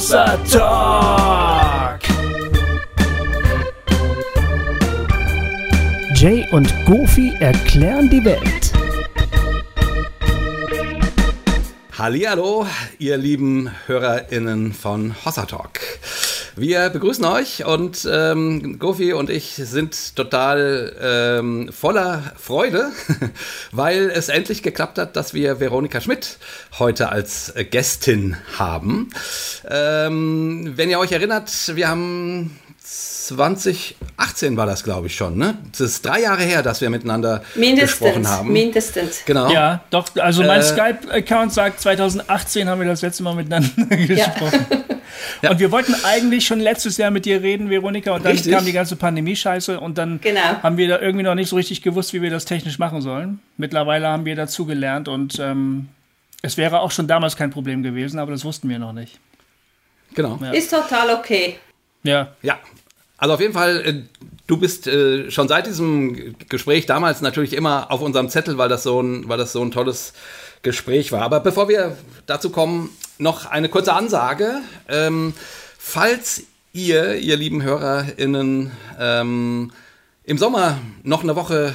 Hossa Talk. Jay und Goofy erklären die Welt. Hallihallo, ihr lieben HörerInnen von Hossa Talk. Wir begrüßen euch und ähm, Gofi und ich sind total ähm, voller Freude, weil es endlich geklappt hat, dass wir Veronika Schmidt heute als Gästin haben. Ähm, wenn ihr euch erinnert, wir haben 2018 war das, glaube ich, schon. Ne? Das ist drei Jahre her, dass wir miteinander mindestens, gesprochen haben. Mindestens. Genau. Ja, doch. Also mein äh, Skype-Account sagt, 2018 haben wir das letzte Mal miteinander gesprochen. Ja. Ja. Und wir wollten eigentlich schon letztes Jahr mit dir reden, Veronika, und dann richtig. kam die ganze Pandemie-Scheiße und dann genau. haben wir da irgendwie noch nicht so richtig gewusst, wie wir das technisch machen sollen. Mittlerweile haben wir dazu gelernt und ähm, es wäre auch schon damals kein Problem gewesen, aber das wussten wir noch nicht. Genau. Ja. Ist total okay. Ja. Ja, also auf jeden Fall, äh, du bist äh, schon seit diesem Gespräch damals natürlich immer auf unserem Zettel, weil das so ein, weil das so ein tolles Gespräch war. Aber bevor wir dazu kommen, noch eine kurze Ansage. Ähm, falls ihr, ihr lieben HörerInnen, ähm, im Sommer noch eine Woche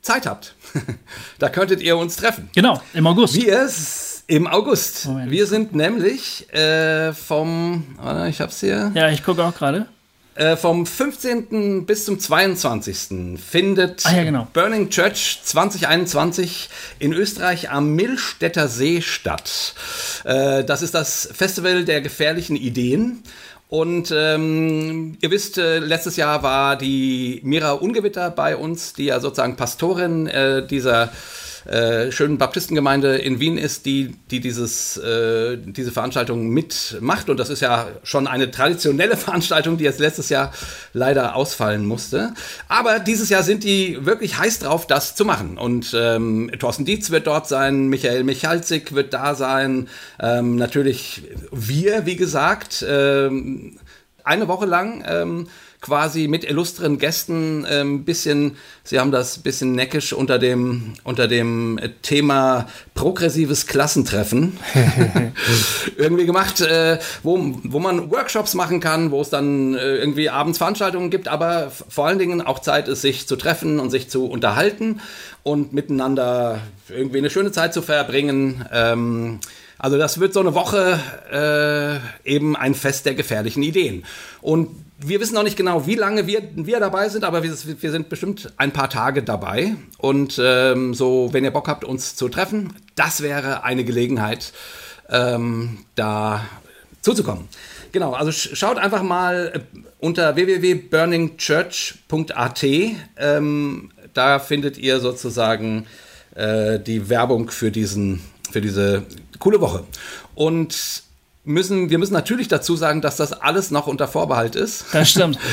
Zeit habt, da könntet ihr uns treffen. Genau, im August. Wie es im August. Moment. Wir sind nämlich äh, vom, ich hab's hier. Ja, ich gucke auch gerade. Äh, vom 15. bis zum 22. findet ah, ja, genau. Burning Church 2021 in Österreich am Millstätter See statt. Äh, das ist das Festival der gefährlichen Ideen. Und ähm, ihr wisst, äh, letztes Jahr war die Mira Ungewitter bei uns, die ja sozusagen Pastorin äh, dieser äh, schönen Baptistengemeinde in Wien ist, die, die dieses, äh, diese Veranstaltung mitmacht. Und das ist ja schon eine traditionelle Veranstaltung, die jetzt letztes Jahr leider ausfallen musste. Aber dieses Jahr sind die wirklich heiß drauf, das zu machen. Und ähm, Thorsten Dietz wird dort sein, Michael Michalzik wird da sein, ähm, natürlich wir, wie gesagt, ähm, eine Woche lang. Ähm, quasi mit illustren Gästen ein ähm, bisschen, sie haben das bisschen neckisch unter dem, unter dem Thema progressives Klassentreffen irgendwie gemacht, äh, wo, wo man Workshops machen kann, wo es dann äh, irgendwie abends Veranstaltungen gibt, aber vor allen Dingen auch Zeit ist, sich zu treffen und sich zu unterhalten und miteinander irgendwie eine schöne Zeit zu verbringen. Ähm, also das wird so eine Woche äh, eben ein Fest der gefährlichen Ideen. Und wir wissen noch nicht genau, wie lange wir, wir dabei sind, aber wir, wir sind bestimmt ein paar Tage dabei. Und ähm, so, wenn ihr Bock habt, uns zu treffen, das wäre eine Gelegenheit, ähm, da zuzukommen. Genau, also schaut einfach mal äh, unter www.burningchurch.at. Ähm, da findet ihr sozusagen äh, die Werbung für, diesen, für diese coole Woche. Und müssen, wir müssen natürlich dazu sagen, dass das alles noch unter Vorbehalt ist. Das stimmt.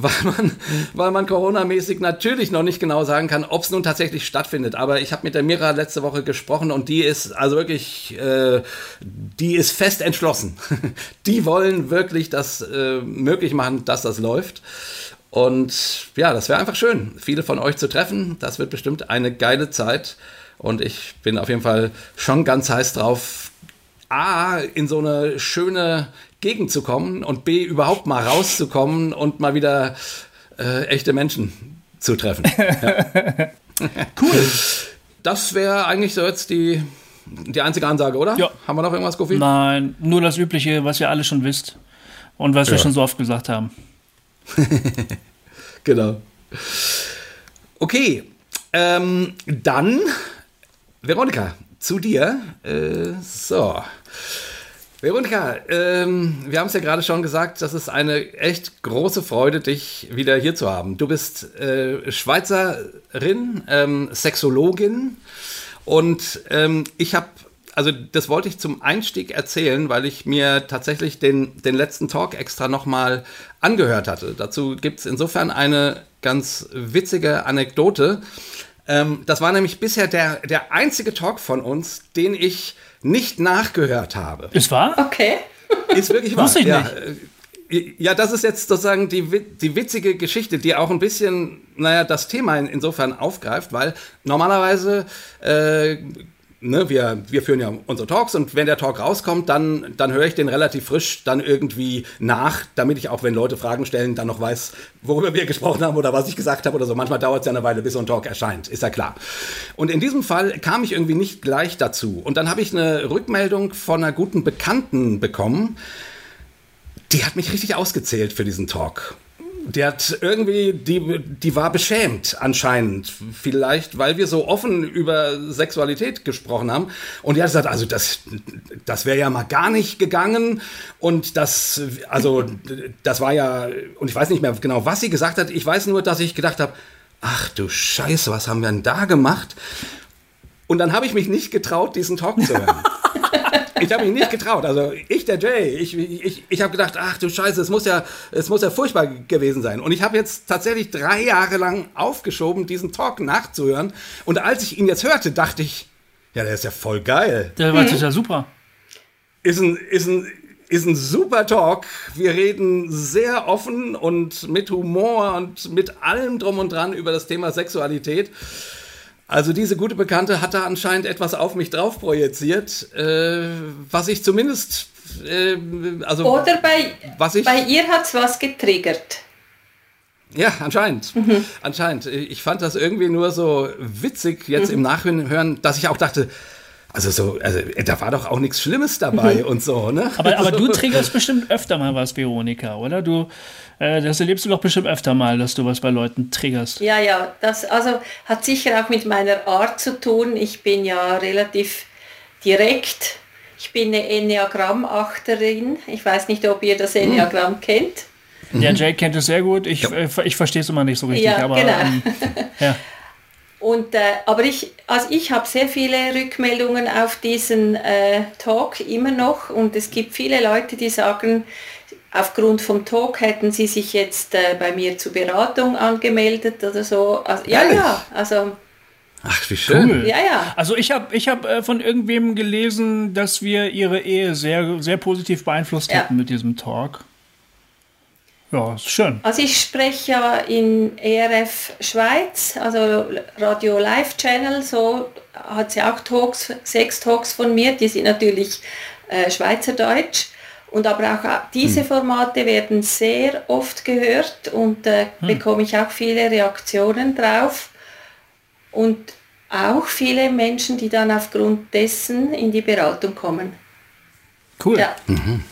weil man, weil man Corona-mäßig natürlich noch nicht genau sagen kann, ob es nun tatsächlich stattfindet. Aber ich habe mit der Mira letzte Woche gesprochen und die ist also wirklich, äh, die ist fest entschlossen. die wollen wirklich das äh, möglich machen, dass das läuft. Und ja, das wäre einfach schön, viele von euch zu treffen. Das wird bestimmt eine geile Zeit. Und ich bin auf jeden Fall schon ganz heiß drauf, A, in so eine schöne Gegend zu kommen und B, überhaupt mal rauszukommen und mal wieder äh, echte Menschen zu treffen. Ja. cool. Das wäre eigentlich so jetzt die, die einzige Ansage, oder? Ja. Haben wir noch irgendwas, Goofy? Nein, nur das Übliche, was ihr alle schon wisst und was ja. wir schon so oft gesagt haben. genau. Okay, ähm, dann, Veronika, zu dir. Äh, so. Veronika, ähm, wir haben es ja gerade schon gesagt, das ist eine echt große Freude, dich wieder hier zu haben. Du bist äh, Schweizerin, ähm, Sexologin und ähm, ich habe, also das wollte ich zum Einstieg erzählen, weil ich mir tatsächlich den, den letzten Talk extra nochmal angehört hatte. Dazu gibt es insofern eine ganz witzige Anekdote. Ähm, das war nämlich bisher der, der einzige Talk von uns, den ich nicht nachgehört habe. Ist wahr? Okay. Ist wirklich wahr. Wusste ich ja. nicht. Äh, ja, das ist jetzt sozusagen die, die witzige Geschichte, die auch ein bisschen, naja, das Thema insofern aufgreift, weil normalerweise äh, ne, wir, wir führen ja unsere Talks und wenn der Talk rauskommt, dann, dann höre ich den relativ frisch dann irgendwie nach, damit ich auch, wenn Leute Fragen stellen, dann noch weiß, worüber wir gesprochen haben oder was ich gesagt habe oder so. Manchmal dauert es ja eine Weile, bis so ein Talk erscheint, ist ja klar. Und in diesem Fall kam ich irgendwie nicht gleich dazu. Und dann habe ich eine Rückmeldung von einer guten Bekannten bekommen, die hat mich richtig ausgezählt für diesen Talk die hat irgendwie, die, die war beschämt anscheinend. Vielleicht, weil wir so offen über Sexualität gesprochen haben. Und die hat gesagt, also das, das wäre ja mal gar nicht gegangen. Und das, also, das war ja, und ich weiß nicht mehr genau, was sie gesagt hat. Ich weiß nur, dass ich gedacht habe, ach du Scheiße, was haben wir denn da gemacht? Und dann habe ich mich nicht getraut, diesen Talk zu hören. ich habe mich nicht getraut. Also ich, der Jay, ich, ich, ich habe gedacht, ach du Scheiße, es muss ja, es muss ja furchtbar gewesen sein. Und ich habe jetzt tatsächlich drei Jahre lang aufgeschoben, diesen Talk nachzuhören. Und als ich ihn jetzt hörte, dachte ich, ja, der ist ja voll geil. Der war mhm. ja super. Ist ein, ist ein, ist ein super Talk. Wir reden sehr offen und mit Humor und mit allem drum und dran über das Thema Sexualität. Also diese gute Bekannte hat da anscheinend etwas auf mich drauf projiziert, äh, was ich zumindest, äh, also oder bei was ich, bei ihr hat's was getriggert. Ja, anscheinend. Mhm. Anscheinend. Ich fand das irgendwie nur so witzig jetzt mhm. im Nachhören, dass ich auch dachte, also so, also da war doch auch nichts Schlimmes dabei mhm. und so, ne? Aber, aber du triggerst bestimmt öfter mal was, Veronika, oder? Du, äh, das erlebst du doch bestimmt öfter mal, dass du was bei Leuten triggerst. Ja, ja, das also hat sicher auch mit meiner Art zu tun. Ich bin ja relativ direkt. Ich bin eine Enneagramm-Achterin. Ich weiß nicht, ob ihr das hm. Enneagramm mhm. kennt. Ja, Jake kennt es sehr gut. Ich, ja. äh, ich verstehe es immer nicht so richtig. Ja, aber, genau. Ähm, ja. Und, äh, aber ich, also ich habe sehr viele Rückmeldungen auf diesen äh, Talk immer noch und es gibt viele Leute, die sagen, aufgrund vom Talk hätten sie sich jetzt äh, bei mir zur Beratung angemeldet oder so. Also, ja, ja, also Ach, wie schön. Cool. Ja, ja. Also ich habe ich hab, äh, von irgendwem gelesen, dass wir ihre Ehe sehr, sehr positiv beeinflusst ja. hätten mit diesem Talk. Ja, ist schön. Also ich spreche ja in ERF Schweiz, also Radio Live Channel, so hat sie auch Talks, sechs Talks von mir, die sind natürlich äh, Schweizerdeutsch. Und aber auch diese hm. Formate werden sehr oft gehört und äh, hm. bekomme ich auch viele Reaktionen drauf. Und auch viele Menschen, die dann aufgrund dessen in die Beratung kommen. Cool. Ja. Mhm.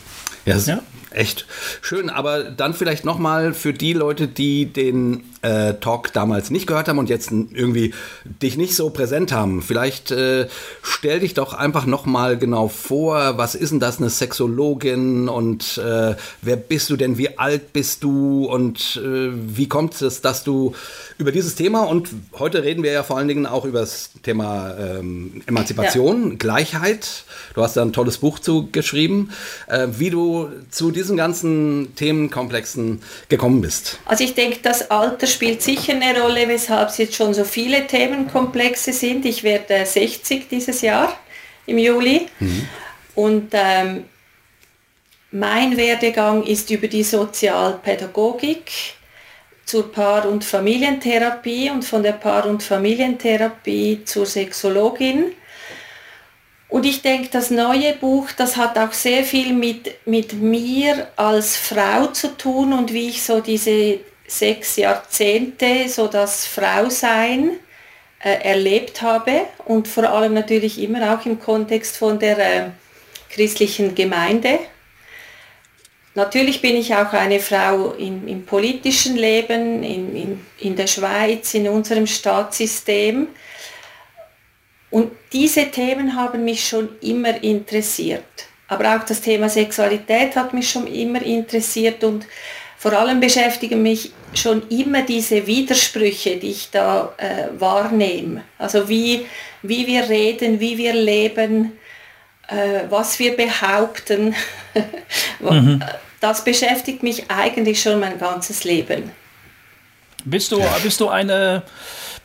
Ja, ja, echt schön. Aber dann vielleicht nochmal für die Leute, die den äh, Talk damals nicht gehört haben und jetzt irgendwie dich nicht so präsent haben. Vielleicht äh, stell dich doch einfach nochmal genau vor, was ist denn das, eine Sexologin und äh, wer bist du denn, wie alt bist du und äh, wie kommt es, dass du über dieses Thema und heute reden wir ja vor allen Dingen auch über das Thema ähm, Emanzipation, ja. Gleichheit. Du hast da ein tolles Buch zu geschrieben, äh, wie du zu diesen ganzen Themenkomplexen gekommen bist. Also ich denke, das Alter spielt sicher eine Rolle, weshalb es jetzt schon so viele Themenkomplexe sind. Ich werde 60 dieses Jahr im Juli. Mhm. Und ähm, mein Werdegang ist über die Sozialpädagogik zur Paar- und Familientherapie und von der Paar- und Familientherapie zur Sexologin. Und ich denke, das neue Buch, das hat auch sehr viel mit, mit mir als Frau zu tun und wie ich so diese sechs Jahrzehnte so das Frausein äh, erlebt habe und vor allem natürlich immer auch im Kontext von der äh, christlichen Gemeinde. Natürlich bin ich auch eine Frau in, im politischen Leben, in, in, in der Schweiz, in unserem Staatssystem. Und diese Themen haben mich schon immer interessiert. Aber auch das Thema Sexualität hat mich schon immer interessiert und vor allem beschäftigen mich schon immer diese Widersprüche, die ich da äh, wahrnehme. Also wie, wie wir reden, wie wir leben, äh, was wir behaupten. mhm. Das beschäftigt mich eigentlich schon mein ganzes Leben. Bist du, bist du eine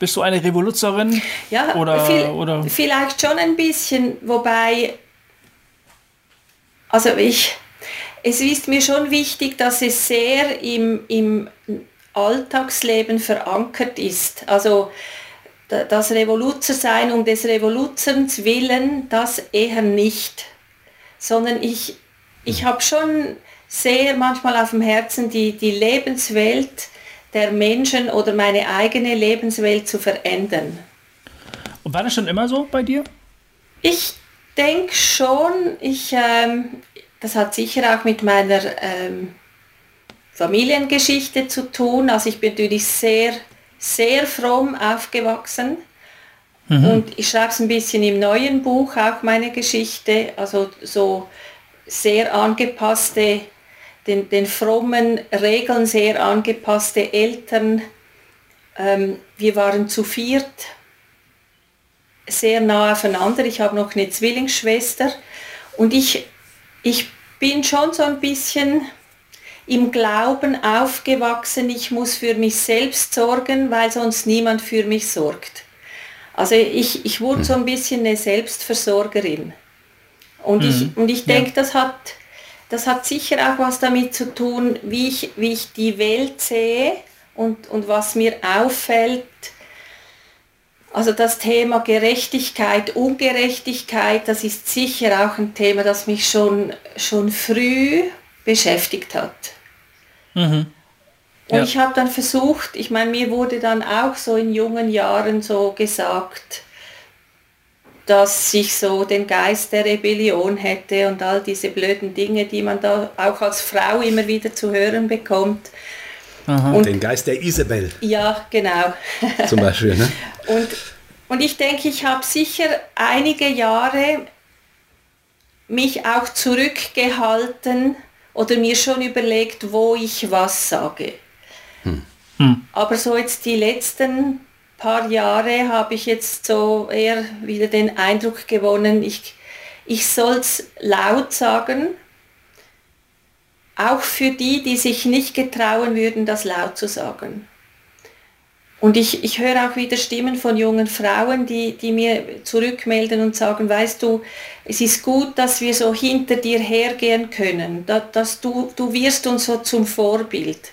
bist du eine Revoluzerin? Ja, oder, viel, oder? vielleicht schon ein bisschen, wobei, also ich, es ist mir schon wichtig, dass es sehr im, im Alltagsleben verankert ist. Also das Revoluzersein um des Revoluzerns willen, das eher nicht. Sondern ich, ich habe schon sehr manchmal auf dem Herzen, die, die Lebenswelt der Menschen oder meine eigene Lebenswelt zu verändern. Und war das schon immer so bei dir? Ich denke schon, ich, ähm, das hat sicher auch mit meiner ähm, Familiengeschichte zu tun. Also ich bin natürlich sehr, sehr fromm aufgewachsen. Mhm. Und ich schreibe es ein bisschen im neuen Buch, auch meine Geschichte, also so sehr angepasste, den, den frommen Regeln sehr angepasste Eltern. Ähm, wir waren zu viert, sehr nah aufeinander. Ich habe noch eine Zwillingsschwester und ich, ich bin schon so ein bisschen im Glauben aufgewachsen, ich muss für mich selbst sorgen, weil sonst niemand für mich sorgt. Also ich, ich wurde so ein bisschen eine Selbstversorgerin. Und ich, mhm. und ich denke, ja. das, hat, das hat sicher auch was damit zu tun, wie ich, wie ich die Welt sehe und, und was mir auffällt. Also das Thema Gerechtigkeit, Ungerechtigkeit, das ist sicher auch ein Thema, das mich schon, schon früh beschäftigt hat. Mhm. Und ja. ich habe dann versucht, ich meine, mir wurde dann auch so in jungen Jahren so gesagt, dass ich so den Geist der Rebellion hätte und all diese blöden Dinge, die man da auch als Frau immer wieder zu hören bekommt. Und, den Geist der Isabel. Ja, genau. Zum Beispiel, ne? und, und ich denke, ich habe sicher einige Jahre mich auch zurückgehalten, oder mir schon überlegt, wo ich was sage. Hm. Hm. Aber so jetzt die letzten paar Jahre habe ich jetzt so eher wieder den Eindruck gewonnen, ich, ich soll es laut sagen, auch für die, die sich nicht getrauen würden, das laut zu sagen. Und ich, ich höre auch wieder Stimmen von jungen Frauen, die, die mir zurückmelden und sagen, weißt du, es ist gut, dass wir so hinter dir hergehen können, dass, dass du, du wirst uns so zum Vorbild.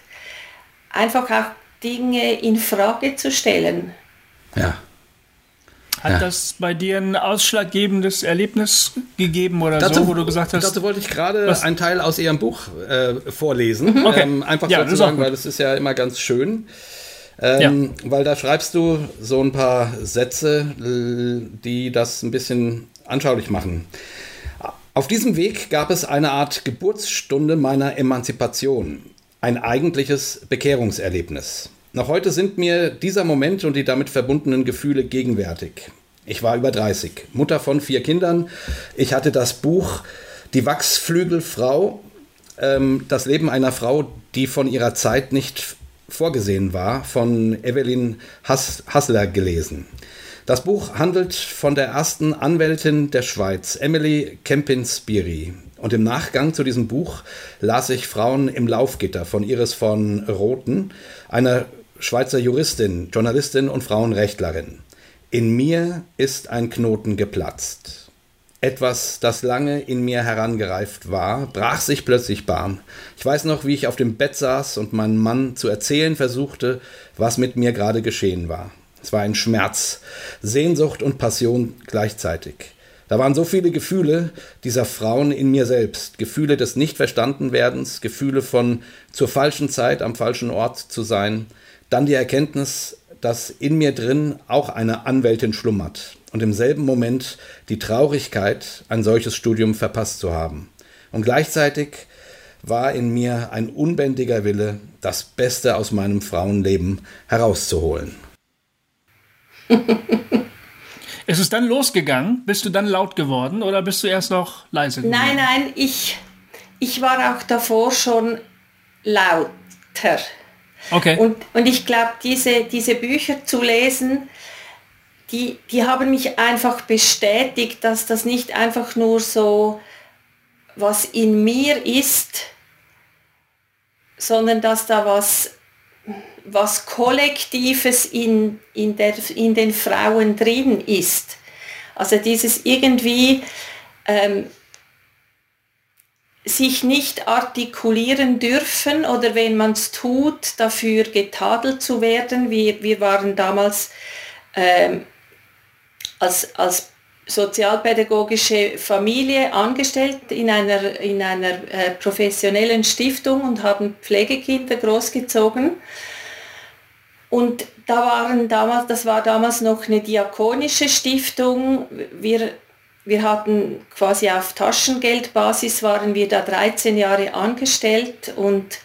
Einfach auch Dinge in Frage zu stellen. Ja. Hat ja. das bei dir ein ausschlaggebendes Erlebnis gegeben oder dazu, so, wo du gesagt hast? Dazu wollte ich gerade einen Teil aus Ihrem Buch äh, vorlesen. Mhm. Okay. Ähm, einfach ja, sozusagen, weil das ist ja immer ganz schön. Ähm, ja. Weil da schreibst du so ein paar Sätze, die das ein bisschen anschaulich machen. Auf diesem Weg gab es eine Art Geburtsstunde meiner Emanzipation, ein eigentliches Bekehrungserlebnis. Noch heute sind mir dieser Moment und die damit verbundenen Gefühle gegenwärtig. Ich war über 30, Mutter von vier Kindern. Ich hatte das Buch Die Wachsflügelfrau, ähm, das Leben einer Frau, die von ihrer Zeit nicht vorgesehen war, von Evelyn Hass Hassler gelesen. Das Buch handelt von der ersten Anwältin der Schweiz, Emily Kempin-Spiri. Und im Nachgang zu diesem Buch las ich Frauen im Laufgitter von Iris von Rothen, einer Schweizer Juristin, Journalistin und Frauenrechtlerin. In mir ist ein Knoten geplatzt. Etwas, das lange in mir herangereift war, brach sich plötzlich Bahn. Ich weiß noch, wie ich auf dem Bett saß und meinem Mann zu erzählen versuchte, was mit mir gerade geschehen war. Es war ein Schmerz, Sehnsucht und Passion gleichzeitig. Da waren so viele Gefühle dieser Frauen in mir selbst, Gefühle des Nichtverstandenwerdens, Gefühle von zur falschen Zeit am falschen Ort zu sein, dann die Erkenntnis, dass in mir drin auch eine Anwältin schlummert, und im selben Moment die Traurigkeit, ein solches Studium verpasst zu haben. Und gleichzeitig war in mir ein unbändiger Wille, das Beste aus meinem Frauenleben herauszuholen. Ist es dann losgegangen? Bist du dann laut geworden oder bist du erst noch leise geworden? Nein, nein, ich, ich war auch davor schon lauter. Okay. Und, und ich glaube, diese, diese Bücher zu lesen, die, die haben mich einfach bestätigt, dass das nicht einfach nur so was in mir ist, sondern dass da was, was Kollektives in, in, der, in den Frauen drin ist. Also dieses irgendwie ähm, sich nicht artikulieren dürfen oder wenn man es tut, dafür getadelt zu werden. Wir, wir waren damals ähm, als, als sozialpädagogische Familie angestellt in einer, in einer äh, professionellen Stiftung und haben Pflegekinder großgezogen. Und da waren damals, das war damals noch eine diakonische Stiftung. Wir, wir hatten quasi auf Taschengeldbasis waren wir da 13 Jahre angestellt und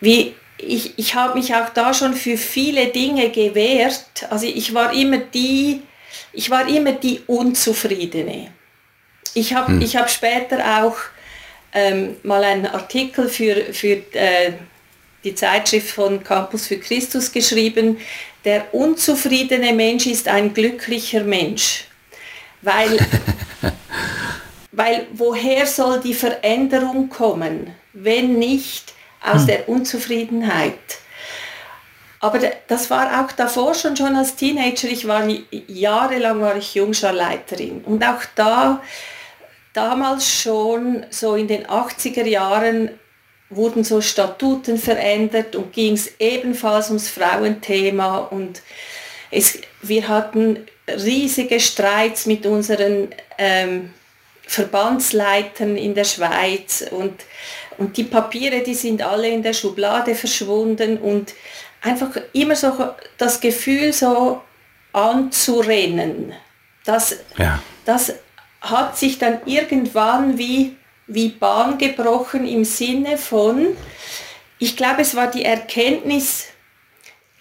wie, ich, ich habe mich auch da schon für viele Dinge gewehrt. Also ich war immer die, ich war immer die Unzufriedene. Ich habe hm. hab später auch ähm, mal einen Artikel für, für äh, die Zeitschrift von Campus für Christus geschrieben, der unzufriedene Mensch ist ein glücklicher Mensch. Weil, weil woher soll die Veränderung kommen, wenn nicht aus hm. der Unzufriedenheit? Aber das war auch davor schon, schon als Teenager. Ich war jahrelang war ich Jungscharleiterin. Und auch da, damals schon, so in den 80er Jahren, wurden so Statuten verändert und ging es ebenfalls ums Frauenthema. Und es, wir hatten riesige Streits mit unseren ähm, Verbandsleitern in der Schweiz und, und die Papiere, die sind alle in der Schublade verschwunden und einfach immer so das Gefühl so anzurennen. Das, ja. das hat sich dann irgendwann wie, wie Bahn gebrochen im Sinne von, ich glaube, es war die Erkenntnis,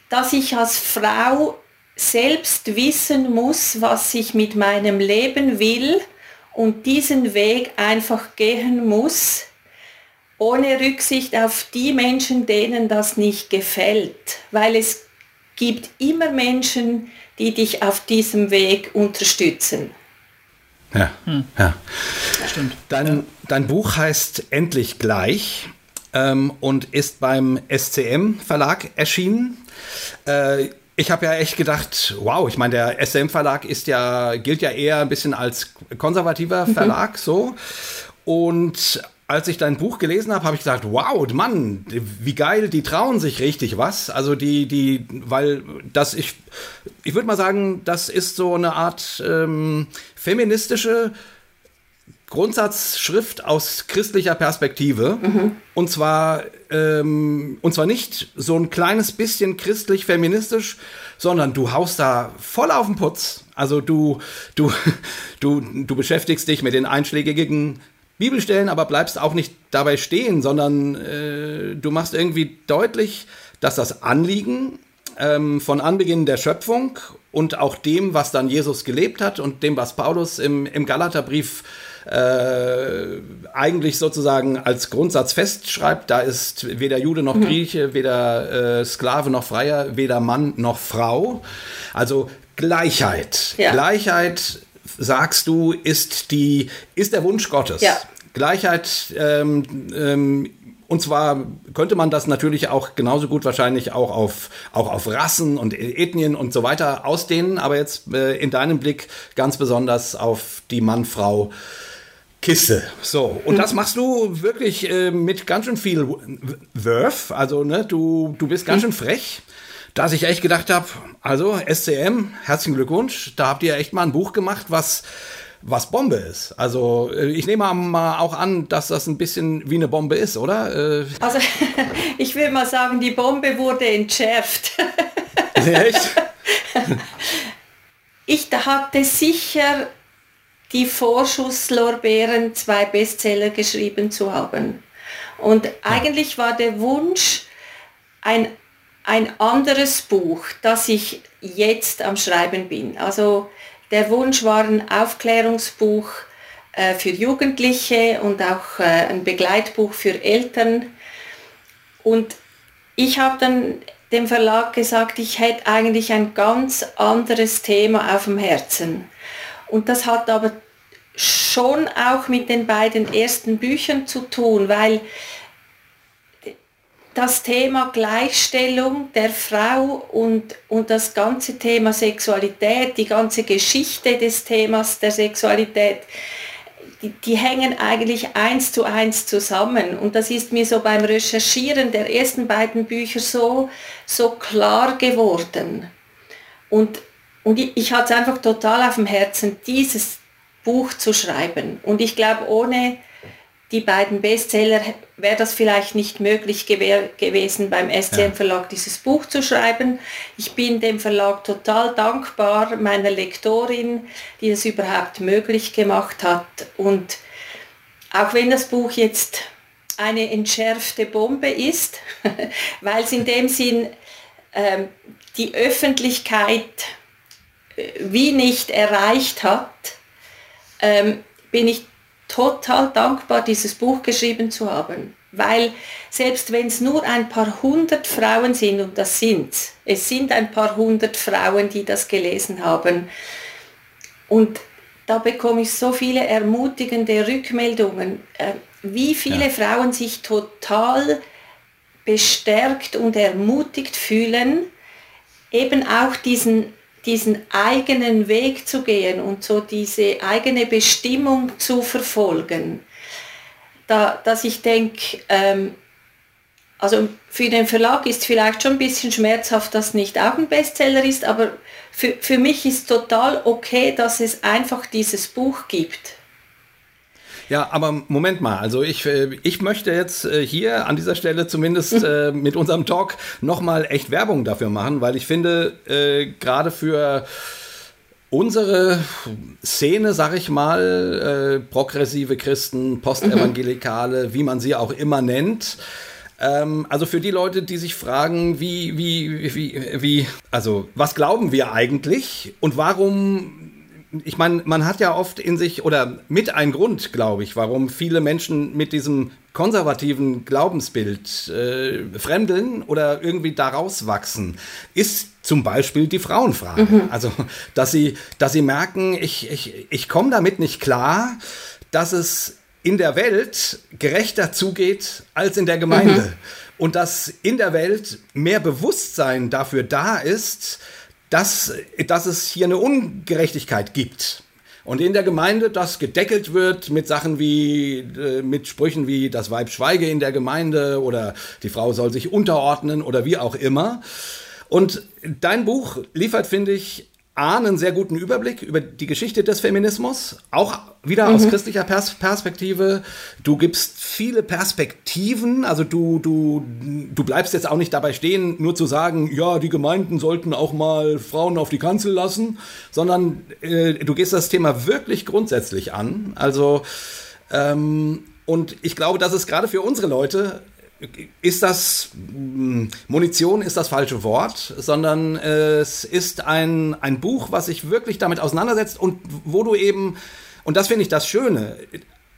dass ich als Frau selbst wissen muss, was ich mit meinem Leben will und diesen Weg einfach gehen muss ohne Rücksicht auf die Menschen, denen das nicht gefällt, weil es gibt immer Menschen, die dich auf diesem Weg unterstützen. Ja, hm. ja. Stimmt. Dein, dein Buch heißt Endlich gleich ähm, und ist beim SCM Verlag erschienen. Äh, ich habe ja echt gedacht, wow, ich meine, der SCM Verlag ist ja, gilt ja eher ein bisschen als konservativer mhm. Verlag, mhm. so. Und als ich dein Buch gelesen habe, habe ich gesagt, wow, Mann, wie geil, die trauen sich richtig was. Also die, die, weil das ich, ich würde mal sagen, das ist so eine Art ähm, feministische Grundsatzschrift aus christlicher Perspektive. Mhm. Und zwar, ähm, und zwar nicht so ein kleines bisschen christlich-feministisch, sondern du haust da voll auf den Putz. Also du, du, du, du beschäftigst dich mit den einschlägigen Bibelstellen, aber bleibst auch nicht dabei stehen, sondern äh, du machst irgendwie deutlich, dass das Anliegen ähm, von Anbeginn der Schöpfung und auch dem, was dann Jesus gelebt hat und dem, was Paulus im, im Galaterbrief äh, eigentlich sozusagen als Grundsatz festschreibt, da ist weder Jude noch mhm. Grieche, weder äh, Sklave noch Freier, weder Mann noch Frau. Also Gleichheit. Ja. Gleichheit sagst du, ist, die, ist der Wunsch Gottes. Ja. Gleichheit, ähm, ähm, und zwar könnte man das natürlich auch genauso gut wahrscheinlich auch auf, auch auf Rassen und Ethnien und so weiter ausdehnen, aber jetzt äh, in deinem Blick ganz besonders auf die Mann-Frau. Kiste. So, und das machst du wirklich äh, mit ganz schön viel Wurf. Also, ne, du, du bist ganz schön frech dass ich echt gedacht habe, also SCM, herzlichen Glückwunsch, da habt ihr echt mal ein Buch gemacht, was was Bombe ist. Also äh, ich nehme mal auch an, dass das ein bisschen wie eine Bombe ist, oder? Äh, also ich will mal sagen, die Bombe wurde entschärft. Echt? ich hatte sicher die Vorschusslorbeeren, zwei Bestseller geschrieben zu haben. Und eigentlich war der Wunsch, ein ein anderes Buch, das ich jetzt am Schreiben bin. Also der Wunsch war ein Aufklärungsbuch äh, für Jugendliche und auch äh, ein Begleitbuch für Eltern. Und ich habe dann dem Verlag gesagt, ich hätte eigentlich ein ganz anderes Thema auf dem Herzen. Und das hat aber schon auch mit den beiden ersten Büchern zu tun, weil das Thema Gleichstellung der Frau und, und das ganze Thema Sexualität, die ganze Geschichte des Themas der Sexualität, die, die, hängen eigentlich eins zu eins zusammen. Und das ist mir so beim Recherchieren der ersten beiden Bücher so, so klar geworden. Und, und ich, ich hatte es einfach total auf dem Herzen, dieses Buch zu schreiben. Und ich glaube, ohne die beiden Bestseller wäre das vielleicht nicht möglich gewesen, beim SCM Verlag dieses Buch zu schreiben. Ich bin dem Verlag total dankbar, meiner Lektorin, die es überhaupt möglich gemacht hat. Und auch wenn das Buch jetzt eine entschärfte Bombe ist, weil es in dem Sinn ähm, die Öffentlichkeit äh, wie nicht erreicht hat, ähm, bin ich total dankbar, dieses Buch geschrieben zu haben. Weil selbst wenn es nur ein paar hundert Frauen sind, und das sind es sind ein paar hundert Frauen, die das gelesen haben, und da bekomme ich so viele ermutigende Rückmeldungen, äh, wie viele ja. Frauen sich total bestärkt und ermutigt fühlen, eben auch diesen diesen eigenen Weg zu gehen und so diese eigene Bestimmung zu verfolgen. Da, dass ich denke, ähm, also für den Verlag ist vielleicht schon ein bisschen schmerzhaft, dass nicht auch ein Bestseller ist, aber für, für mich ist total okay, dass es einfach dieses Buch gibt. Ja, aber Moment mal, also ich, äh, ich möchte jetzt äh, hier an dieser Stelle zumindest äh, mit unserem Talk nochmal echt Werbung dafür machen, weil ich finde, gerade für unsere Szene, sag ich mal, progressive Christen, Postevangelikale, mhm. wie man sie auch immer nennt, ähm, also für die Leute, die sich fragen, wie, wie, wie, wie, also was glauben wir eigentlich und warum ich meine, man hat ja oft in sich oder mit ein Grund, glaube ich, warum viele Menschen mit diesem konservativen Glaubensbild äh, fremdeln oder irgendwie daraus wachsen, ist zum Beispiel die Frauenfrage. Mhm. Also, dass sie, dass sie merken, ich, ich, ich komme damit nicht klar, dass es in der Welt gerechter zugeht als in der Gemeinde. Mhm. Und dass in der Welt mehr Bewusstsein dafür da ist, dass, dass es hier eine Ungerechtigkeit gibt. Und in der Gemeinde das gedeckelt wird mit Sachen wie, äh, mit Sprüchen wie das Weib schweige in der Gemeinde oder die Frau soll sich unterordnen oder wie auch immer. Und dein Buch liefert, finde ich, A, einen sehr guten Überblick über die Geschichte des Feminismus, auch wieder mhm. aus christlicher Pers Perspektive. Du gibst viele Perspektiven, also du, du, du bleibst jetzt auch nicht dabei stehen, nur zu sagen, ja, die Gemeinden sollten auch mal Frauen auf die Kanzel lassen, sondern äh, du gehst das Thema wirklich grundsätzlich an. Also, ähm, und ich glaube, dass es gerade für unsere Leute ist das hm, Munition ist das falsche Wort, sondern es ist ein, ein Buch, was sich wirklich damit auseinandersetzt und wo du eben, und das finde ich das Schöne,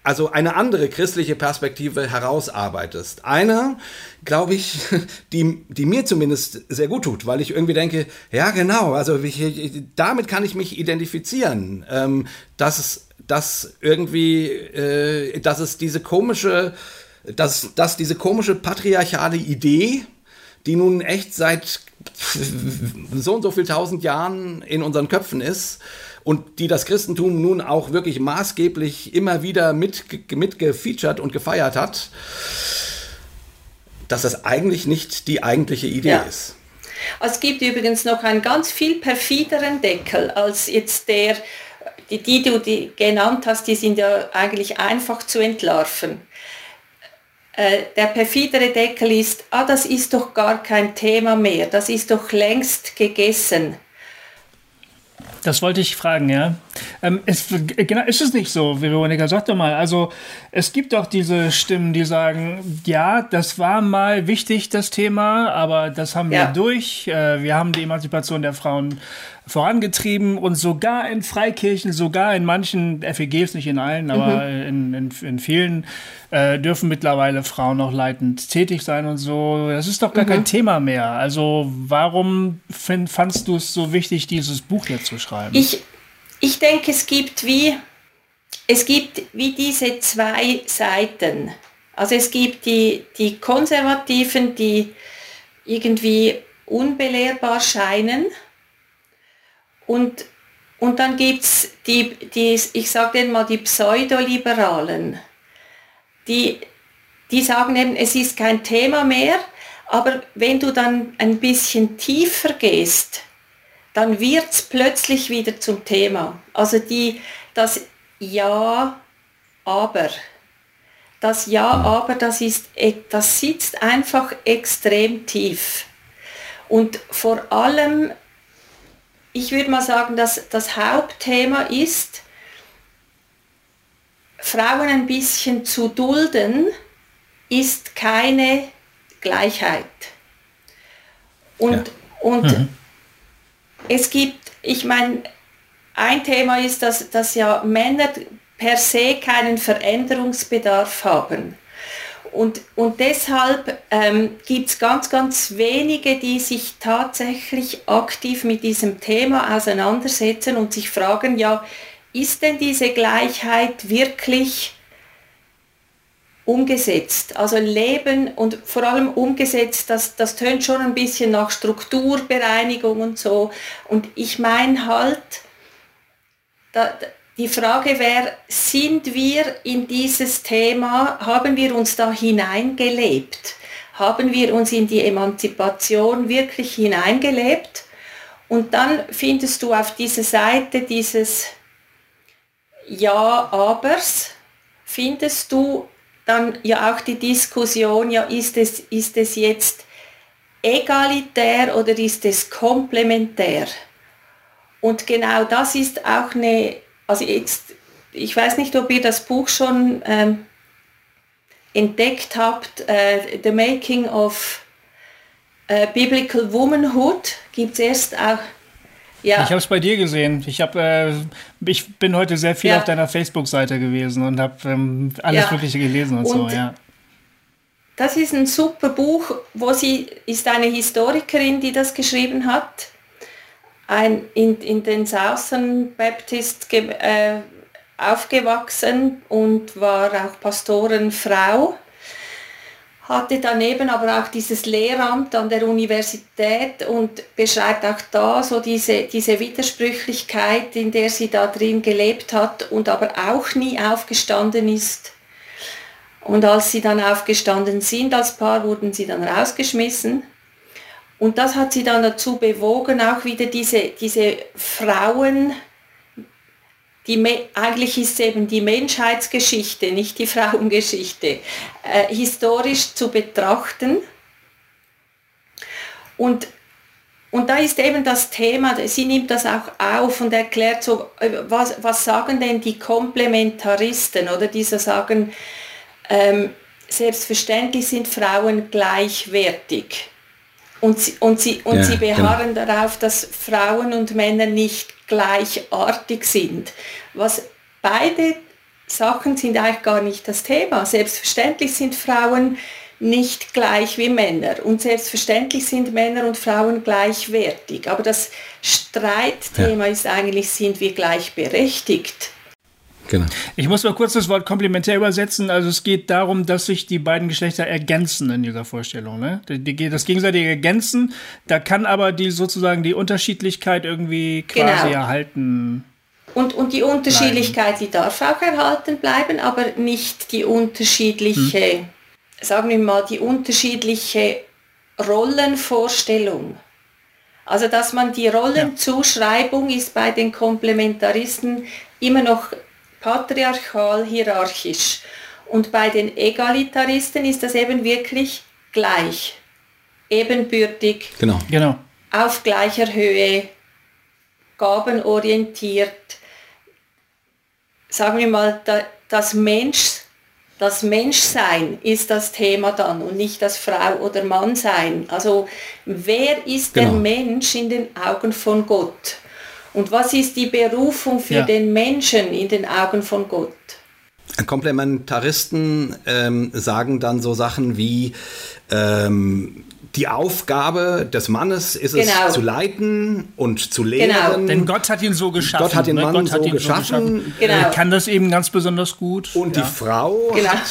also eine andere christliche Perspektive herausarbeitest. Eine, glaube ich, die, die mir zumindest sehr gut tut, weil ich irgendwie denke, ja genau, also ich, damit kann ich mich identifizieren, ähm, dass dass irgendwie, äh, dass es diese komische dass, dass diese komische patriarchale Idee, die nun echt seit so und so viel tausend Jahren in unseren Köpfen ist und die das Christentum nun auch wirklich maßgeblich immer wieder mit, mitgefeatured und gefeiert hat, dass das eigentlich nicht die eigentliche Idee ja. ist. Es gibt übrigens noch einen ganz viel perfideren Deckel als jetzt der, die, die du die genannt hast, die sind ja eigentlich einfach zu entlarven. Äh, der perfidere Deckel ist, ah, das ist doch gar kein Thema mehr, das ist doch längst gegessen. Das wollte ich fragen, ja. Ähm, ist, genau, ist es nicht so, Veronika? Sag doch mal. Also, es gibt doch diese Stimmen, die sagen, ja, das war mal wichtig, das Thema, aber das haben wir durch. Äh, wir haben die Emanzipation der Frauen vorangetrieben und sogar in Freikirchen, sogar in manchen FEGs, nicht in allen, aber mhm. in, in, in, vielen, äh, dürfen mittlerweile Frauen noch leitend tätig sein und so. Das ist doch gar mhm. kein Thema mehr. Also warum find, fandst du es so wichtig, dieses Buch jetzt zu schreiben? Ich, ich denke, es gibt wie, es gibt wie diese zwei Seiten. Also es gibt die, die Konservativen, die irgendwie unbelehrbar scheinen und, und dann gibt es die, die, ich sage denen mal, die Pseudoliberalen, die, die sagen eben, es ist kein Thema mehr, aber wenn du dann ein bisschen tiefer gehst, dann wird es plötzlich wieder zum Thema. Also die, das Ja, aber. Das Ja, aber, das, ist, das sitzt einfach extrem tief. Und vor allem, ich würde mal sagen, dass das Hauptthema ist, Frauen ein bisschen zu dulden, ist keine Gleichheit. Und, ja. und mhm. es gibt, ich meine, ein Thema ist, dass, dass ja Männer per se keinen Veränderungsbedarf haben. Und, und deshalb ähm, gibt es ganz, ganz wenige, die sich tatsächlich aktiv mit diesem Thema auseinandersetzen und sich fragen, ja, ist denn diese Gleichheit wirklich umgesetzt? Also Leben und vor allem umgesetzt, das, das tönt schon ein bisschen nach Strukturbereinigung und so. Und ich meine halt, da, die Frage wäre, sind wir in dieses Thema, haben wir uns da hineingelebt? Haben wir uns in die Emanzipation wirklich hineingelebt? Und dann findest du auf dieser Seite dieses Ja, abers, findest du dann ja auch die Diskussion, ja, ist es, ist es jetzt egalitär oder ist es komplementär? Und genau das ist auch eine also jetzt, ich weiß nicht, ob ihr das Buch schon ähm, entdeckt habt, äh, The Making of äh, Biblical Womanhood, gibt es erst auch ja. Ich habe es bei dir gesehen. Ich, hab, äh, ich bin heute sehr viel ja. auf deiner Facebook-Seite gewesen und habe ähm, alles ja. Mögliche gelesen und, und, so. Ja. Das ist ein super Buch, wo sie ist eine Historikerin, die das geschrieben hat ein, in, in den Southern Baptist äh, aufgewachsen und war auch Pastorenfrau, hatte daneben aber auch dieses Lehramt an der Universität und beschreibt auch da so diese, diese Widersprüchlichkeit, in der sie da drin gelebt hat und aber auch nie aufgestanden ist. Und als sie dann aufgestanden sind als Paar, wurden sie dann rausgeschmissen. Und das hat sie dann dazu bewogen, auch wieder diese, diese Frauen, die, eigentlich ist es eben die Menschheitsgeschichte, nicht die Frauengeschichte, äh, historisch zu betrachten. Und, und da ist eben das Thema, sie nimmt das auch auf und erklärt so, äh, was, was sagen denn die Komplementaristen oder die so sagen, ähm, selbstverständlich sind Frauen gleichwertig. Und sie, und sie, und ja, sie genau. beharren genau. darauf, dass Frauen und Männer nicht gleichartig sind. Was beide Sachen sind eigentlich gar nicht das Thema. Selbstverständlich sind Frauen nicht gleich wie Männer und selbstverständlich sind Männer und Frauen gleichwertig. Aber das Streitthema ja. ist eigentlich, sind wir gleichberechtigt? Genau. Ich muss mal kurz das Wort komplementär übersetzen. Also es geht darum, dass sich die beiden Geschlechter ergänzen in dieser Vorstellung. Ne? Das gegenseitige Ergänzen, da kann aber die sozusagen die Unterschiedlichkeit irgendwie quasi genau. erhalten. Und, und die Unterschiedlichkeit, bleiben. die darf auch erhalten bleiben, aber nicht die unterschiedliche, hm. sagen wir mal, die unterschiedliche Rollenvorstellung. Also dass man die Rollenzuschreibung ja. ist bei den Komplementaristen immer noch patriarchal hierarchisch. Und bei den Egalitaristen ist das eben wirklich gleich, ebenbürtig, genau. Genau. auf gleicher Höhe, gabenorientiert. Sagen wir mal, das Mensch, das Menschsein ist das Thema dann und nicht das Frau oder Mann sein. Also wer ist genau. der Mensch in den Augen von Gott? Und was ist die Berufung für ja. den Menschen in den Augen von Gott? Komplementaristen ähm, sagen dann so Sachen wie, ähm, die Aufgabe des Mannes ist genau. es zu leiten und zu lehren. Genau. Denn Gott hat ihn so geschaffen. Gott hat den ne? Mann so, geschaffen. so geschaffen. Genau. Er kann das eben ganz besonders gut. Und ja. die Frau genau. hat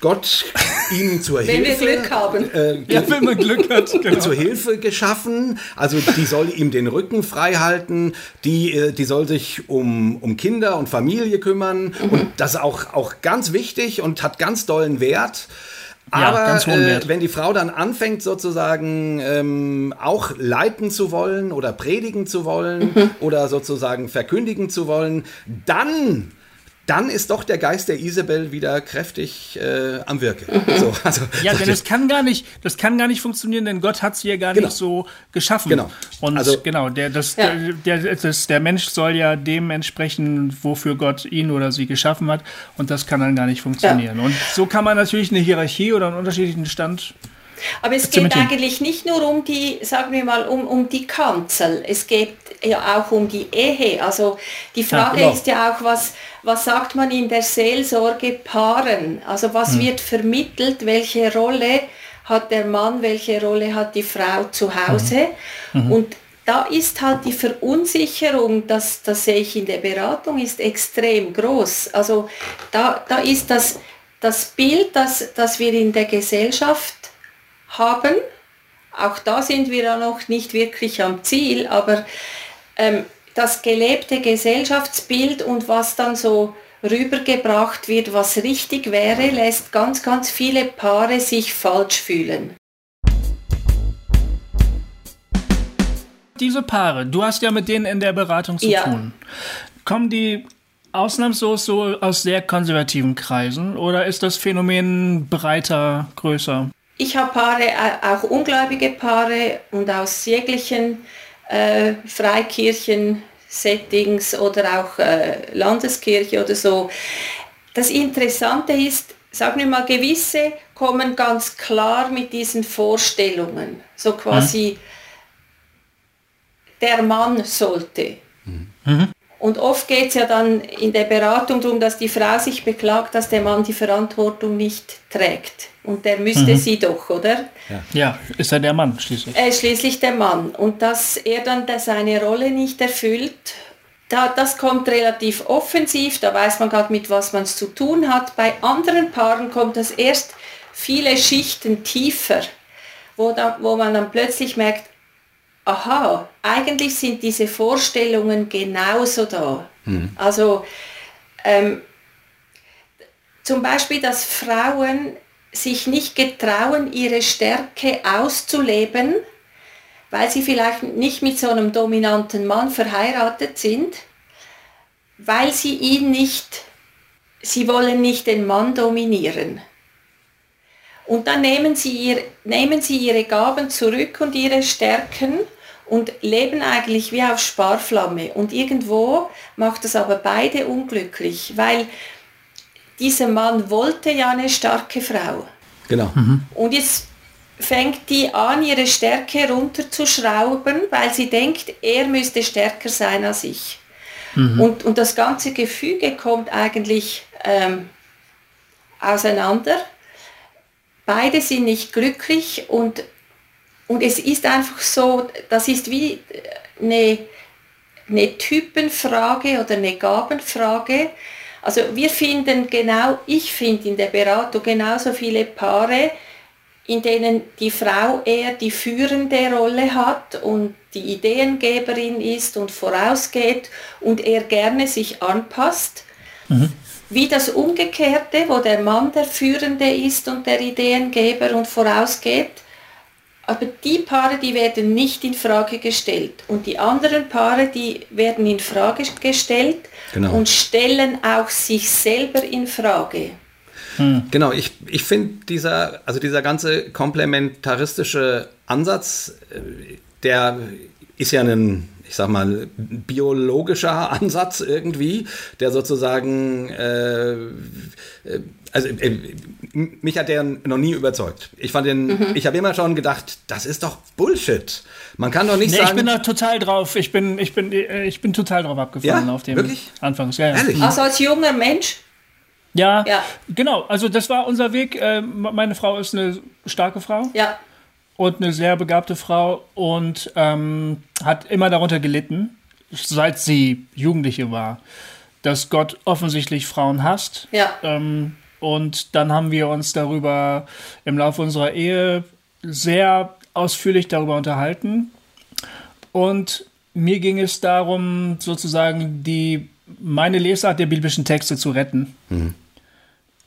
Gott ihnen zur wenn Hilfe. Wenn wir Glück haben. Äh, ja, wenn man Glück hat. Genau. Zur Hilfe geschaffen. Also die soll ihm den Rücken frei halten. Die, äh, die soll sich um, um Kinder und Familie kümmern. Mhm. Und das ist auch, auch ganz wichtig und hat ganz dollen Wert. Aber ja, äh, wenn die Frau dann anfängt, sozusagen ähm, auch leiten zu wollen oder predigen zu wollen mhm. oder sozusagen verkündigen zu wollen, dann dann ist doch der Geist der Isabel wieder kräftig äh, am Wirke. Mhm. So, also, ja, denn das kann gar nicht, das kann gar nicht funktionieren, denn Gott hat sie ja gar genau. nicht so geschaffen. Genau. Und also, genau, der, das, ja. der, der, das, der Mensch soll ja dem entsprechen, wofür Gott ihn oder sie geschaffen hat. Und das kann dann gar nicht funktionieren. Ja. Und so kann man natürlich eine Hierarchie oder einen unterschiedlichen Stand aber es geht eigentlich nicht nur um die, sagen wir mal, um, um die Kanzel, es geht ja auch um die Ehe. Also die Frage ja, genau. ist ja auch, was, was sagt man in der Seelsorge Paaren? Also was hm. wird vermittelt, welche Rolle hat der Mann, welche Rolle hat die Frau zu Hause? Mhm. mhm. Und da ist halt die Verunsicherung, das, das sehe ich in der Beratung, ist extrem groß. Also da, da ist das, das Bild, das, das wir in der Gesellschaft haben. Auch da sind wir ja noch nicht wirklich am Ziel, aber ähm, das gelebte Gesellschaftsbild und was dann so rübergebracht wird, was richtig wäre, lässt ganz, ganz viele Paare sich falsch fühlen. Diese Paare, du hast ja mit denen in der Beratung zu ja. tun. Kommen die ausnahmslos so aus sehr konservativen Kreisen oder ist das Phänomen breiter, größer? Ich habe Paare, auch ungläubige Paare und aus jeglichen äh, Freikirchen-Settings oder auch äh, Landeskirche oder so. Das Interessante ist, sagen wir mal, gewisse kommen ganz klar mit diesen Vorstellungen. So quasi, mhm. der Mann sollte. Mhm. Und oft geht es ja dann in der Beratung darum, dass die Frau sich beklagt, dass der Mann die Verantwortung nicht trägt. Und der müsste mhm. sie doch, oder? Ja. ja, ist er der Mann schließlich. Er ist schließlich der Mann. Und dass er dann seine Rolle nicht erfüllt, da, das kommt relativ offensiv, da weiß man gerade, mit was man es zu tun hat. Bei anderen Paaren kommt das erst viele Schichten tiefer, wo, da, wo man dann plötzlich merkt, aha, eigentlich sind diese Vorstellungen genauso da. Mhm. Also ähm, zum Beispiel, dass Frauen sich nicht getrauen, ihre Stärke auszuleben, weil sie vielleicht nicht mit so einem dominanten Mann verheiratet sind, weil sie ihn nicht, sie wollen nicht den Mann dominieren. Und dann nehmen sie, ihr, nehmen sie ihre Gaben zurück und ihre Stärken und leben eigentlich wie auf Sparflamme. Und irgendwo macht das aber beide unglücklich, weil dieser Mann wollte ja eine starke Frau. Genau. Mhm. Und jetzt fängt die an, ihre Stärke runterzuschrauben, weil sie denkt, er müsste stärker sein als ich. Mhm. Und, und das ganze Gefüge kommt eigentlich ähm, auseinander. Beide sind nicht glücklich und und es ist einfach so, das ist wie eine, eine Typenfrage oder eine Gabenfrage. Also wir finden genau, ich finde in der Beratung genauso viele Paare, in denen die Frau eher die führende Rolle hat und die Ideengeberin ist und vorausgeht und er gerne sich anpasst. Mhm. Wie das Umgekehrte, wo der Mann der Führende ist und der Ideengeber und vorausgeht. Aber die Paare, die werden nicht in Frage gestellt. Und die anderen Paare, die werden in Frage gestellt genau. und stellen auch sich selber in Frage. Hm. Genau, ich, ich finde dieser, also dieser ganze komplementaristische Ansatz, äh, der ist ja ein ich sag mal, biologischer Ansatz irgendwie, der sozusagen, äh, äh, also äh, mich hat der noch nie überzeugt. Ich fand den, mhm. ich habe immer schon gedacht, das ist doch Bullshit. Man kann doch nicht nee, sagen. Ich bin da total drauf. Ich bin, ich bin, äh, ich bin total drauf abgefahren ja? auf dem Wirklich? Anfangs. Ja, ja. Ehrlich? Also als junger Mensch. Ja, ja, genau. Also das war unser Weg. Äh, meine Frau ist eine starke Frau. Ja und eine sehr begabte Frau und ähm, hat immer darunter gelitten, seit sie Jugendliche war, dass Gott offensichtlich Frauen hasst. Ja. Ähm, und dann haben wir uns darüber im Laufe unserer Ehe sehr ausführlich darüber unterhalten. Und mir ging es darum, sozusagen die, meine Lesart der biblischen Texte zu retten. Mhm.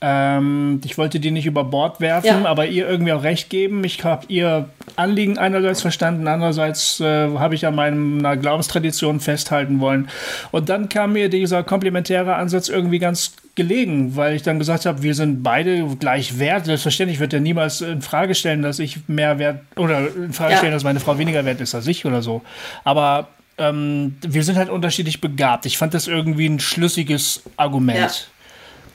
Ähm, ich wollte die nicht über Bord werfen, ja. aber ihr irgendwie auch recht geben. Ich habe ihr Anliegen einerseits verstanden, andererseits äh, habe ich an meiner Glaubenstradition festhalten wollen. Und dann kam mir dieser komplementäre Ansatz irgendwie ganz gelegen, weil ich dann gesagt habe, wir sind beide gleich wert. Selbstverständlich wird er niemals in Frage stellen, dass ich mehr wert oder in Frage ja. stellen, dass meine Frau weniger wert ist als ich oder so. Aber ähm, wir sind halt unterschiedlich begabt. Ich fand das irgendwie ein schlüssiges Argument. Ja.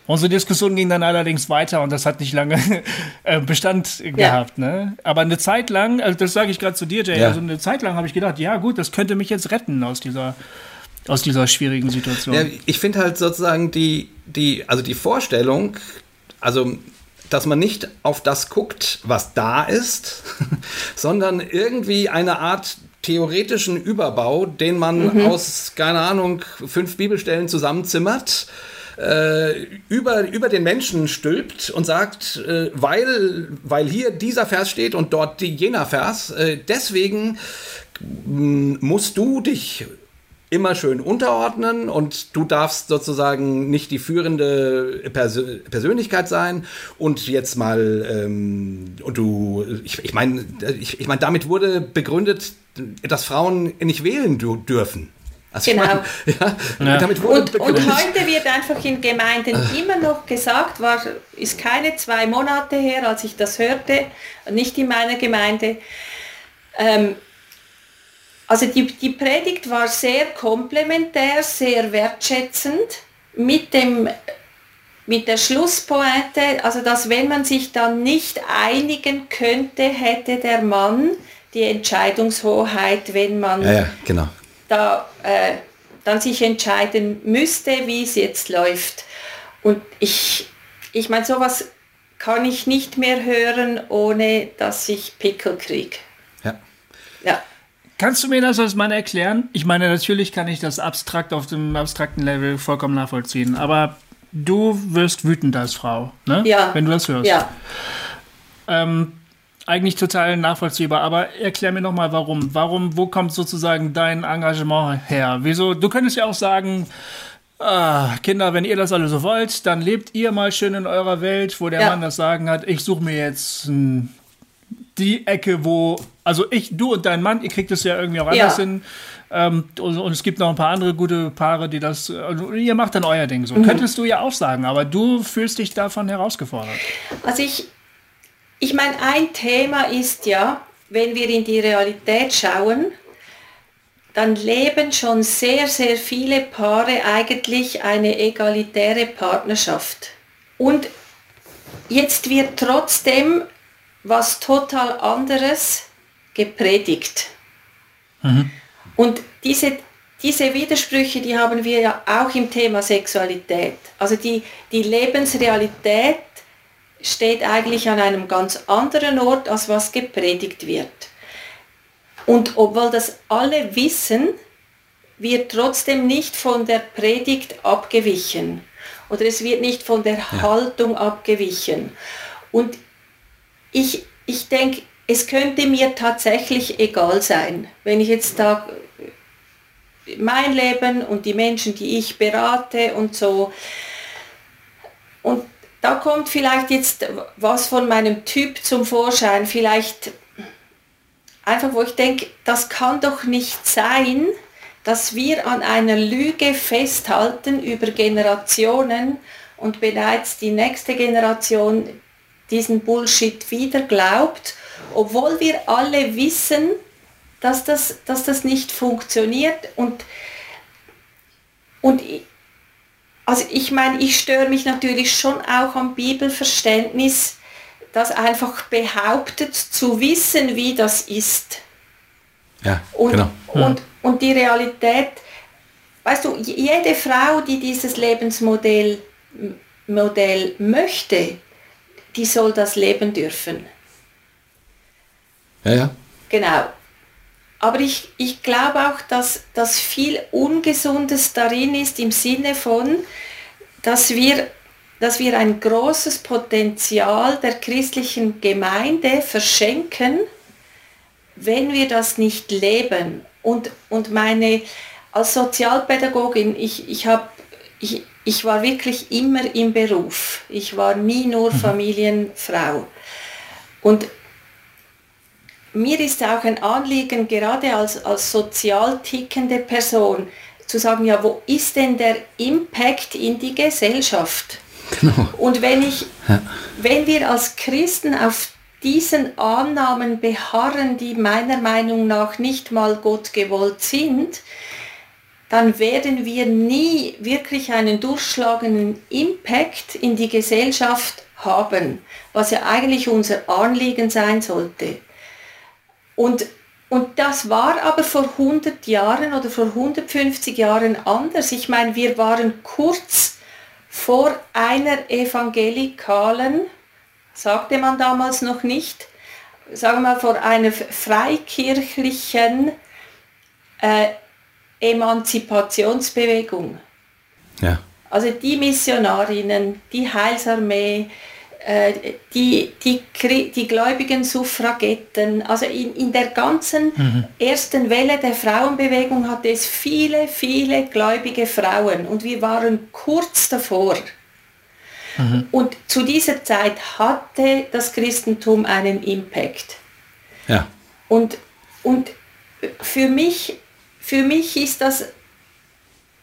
Unsere Diskussion ging dann allerdings weiter und das hat nicht lange äh, Bestand ja. gehabt. Ne? Aber eine Zeit lang, also das sage ich gerade zu dir, Jay, ja. also eine Zeit lang habe ich gedacht, ja gut, das könnte mich jetzt retten aus dieser, aus dieser schwierigen Situation. Ja, ich finde halt sozusagen die, die, also die Vorstellung, also dass man nicht auf das guckt, was da ist, sondern irgendwie eine Art theoretischen Überbau, den man mhm. aus, keine Ahnung, fünf Bibelstellen zusammenzimmert äh, über, über den Menschen stülpt und sagt, äh, weil, weil hier dieser Vers steht und dort jener Vers, äh, deswegen musst du dich immer schön unterordnen und du darfst sozusagen nicht die führende Persö Persönlichkeit sein und jetzt mal und du ich, ich meine ich, ich meine damit wurde begründet dass Frauen nicht wählen dürfen also genau. Meine, ja, ja. Damit und, und heute wird einfach in Gemeinden äh. immer noch gesagt, war, ist keine zwei Monate her, als ich das hörte, nicht in meiner Gemeinde. Ähm, also die, die Predigt war sehr komplementär, sehr wertschätzend mit dem mit der Schlusspointe, also dass wenn man sich dann nicht einigen könnte, hätte der Mann die Entscheidungshoheit, wenn man ja, ja, genau da äh, dann sich entscheiden müsste, wie es jetzt läuft. Und ich, ich meine, sowas kann ich nicht mehr hören, ohne dass ich Pickel kriege. Ja. Ja. Kannst du mir das als Mann erklären? Ich meine, natürlich kann ich das abstrakt auf dem abstrakten Level vollkommen nachvollziehen, aber du wirst wütend als Frau, ne? Ja. Wenn du das hörst. Ja. Ähm, eigentlich total nachvollziehbar, aber erklär mir nochmal, warum. Warum, wo kommt sozusagen dein Engagement her? Wieso? Du könntest ja auch sagen, ah, Kinder, wenn ihr das alle so wollt, dann lebt ihr mal schön in eurer Welt, wo der ja. Mann das Sagen hat, ich suche mir jetzt hm, die Ecke, wo, also ich, du und dein Mann, ihr kriegt es ja irgendwie auch anders ja. hin. Ähm, und, und, es gibt noch ein paar andere gute Paare, die das, also ihr macht dann euer Ding so. Mhm. Könntest du ja auch sagen, aber du fühlst dich davon herausgefordert. Also ich, ich meine, ein Thema ist ja, wenn wir in die Realität schauen, dann leben schon sehr, sehr viele Paare eigentlich eine egalitäre Partnerschaft. Und jetzt wird trotzdem was total anderes gepredigt. Mhm. Und diese, diese Widersprüche, die haben wir ja auch im Thema Sexualität. Also die, die Lebensrealität steht eigentlich an einem ganz anderen Ort, als was gepredigt wird. Und obwohl das alle wissen, wird trotzdem nicht von der Predigt abgewichen oder es wird nicht von der ja. Haltung abgewichen. Und ich, ich denke, es könnte mir tatsächlich egal sein, wenn ich jetzt da mein Leben und die Menschen, die ich berate und so. Und da kommt vielleicht jetzt was von meinem Typ zum Vorschein, vielleicht einfach, wo ich denke, das kann doch nicht sein, dass wir an einer Lüge festhalten über Generationen und bereits die nächste Generation diesen Bullshit wieder glaubt, obwohl wir alle wissen, dass das, dass das nicht funktioniert. Und, und also ich meine, ich störe mich natürlich schon auch am Bibelverständnis, das einfach behauptet zu wissen, wie das ist. Ja, und, genau. Und, und die Realität, weißt du, jede Frau, die dieses Lebensmodell Modell möchte, die soll das leben dürfen. Ja, ja. Genau. Aber ich, ich glaube auch, dass, dass viel Ungesundes darin ist im Sinne von, dass wir, dass wir ein großes Potenzial der christlichen Gemeinde verschenken, wenn wir das nicht leben. Und, und meine, als Sozialpädagogin, ich, ich habe ich, ich war wirklich immer im Beruf. Ich war nie nur mhm. Familienfrau. Und mir ist auch ein Anliegen, gerade als, als sozial tickende Person, zu sagen, ja, wo ist denn der Impact in die Gesellschaft? Genau. Und wenn, ich, ja. wenn wir als Christen auf diesen Annahmen beharren, die meiner Meinung nach nicht mal Gott gewollt sind, dann werden wir nie wirklich einen durchschlagenden Impact in die Gesellschaft haben, was ja eigentlich unser Anliegen sein sollte. Und, und das war aber vor 100 Jahren oder vor 150 Jahren anders. Ich meine, wir waren kurz vor einer evangelikalen, sagte man damals noch nicht, sagen wir mal vor einer freikirchlichen äh, Emanzipationsbewegung. Ja. Also die Missionarinnen, die Heilsarmee, die, die, die gläubigen Suffragetten, also in, in der ganzen mhm. ersten Welle der Frauenbewegung hatte es viele, viele gläubige Frauen und wir waren kurz davor. Mhm. Und zu dieser Zeit hatte das Christentum einen Impact. Ja. Und, und für mich für mich ist das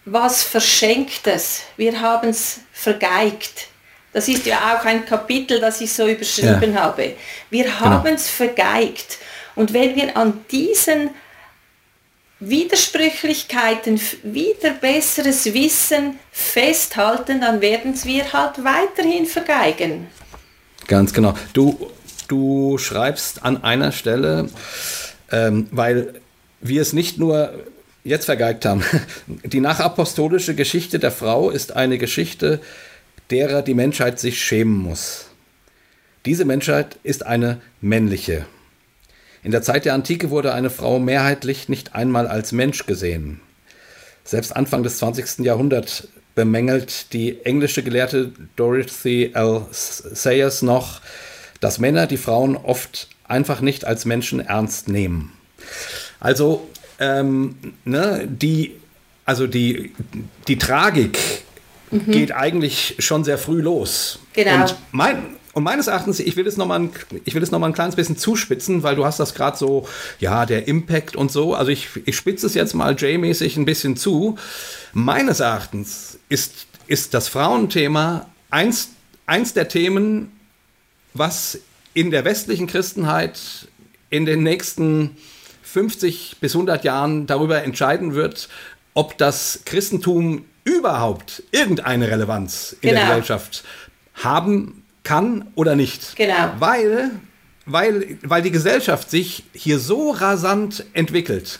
was Verschenktes. Wir haben es vergeigt. Das ist ja auch ein Kapitel, das ich so überschrieben ja. habe. Wir genau. haben es vergeigt. Und wenn wir an diesen Widersprüchlichkeiten wieder besseres Wissen festhalten, dann werden wir halt weiterhin vergeigen. Ganz genau. Du, du schreibst an einer Stelle, ähm, weil wir es nicht nur jetzt vergeigt haben. Die nachapostolische Geschichte der Frau ist eine Geschichte, derer die Menschheit sich schämen muss. Diese Menschheit ist eine männliche. In der Zeit der Antike wurde eine Frau mehrheitlich nicht einmal als Mensch gesehen. Selbst Anfang des 20. Jahrhunderts bemängelt die englische Gelehrte Dorothy L. Sayers noch, dass Männer die Frauen oft einfach nicht als Menschen ernst nehmen. Also ähm, ne, die, also die, die Tragik mhm. geht eigentlich schon sehr früh los. Genau. Und, mein, und meines Erachtens, ich will es nochmal ein, noch ein kleines bisschen zuspitzen, weil du hast das gerade so, ja, der Impact und so. Also ich, ich spitze es jetzt mal Jay-mäßig ein bisschen zu. Meines Erachtens ist, ist das Frauenthema eins, eins der Themen, was in der westlichen Christenheit in den nächsten 50 bis 100 Jahren darüber entscheiden wird, ob das Christentum überhaupt irgendeine Relevanz in genau. der Gesellschaft haben kann oder nicht. Genau. Weil, weil, weil die Gesellschaft sich hier so rasant entwickelt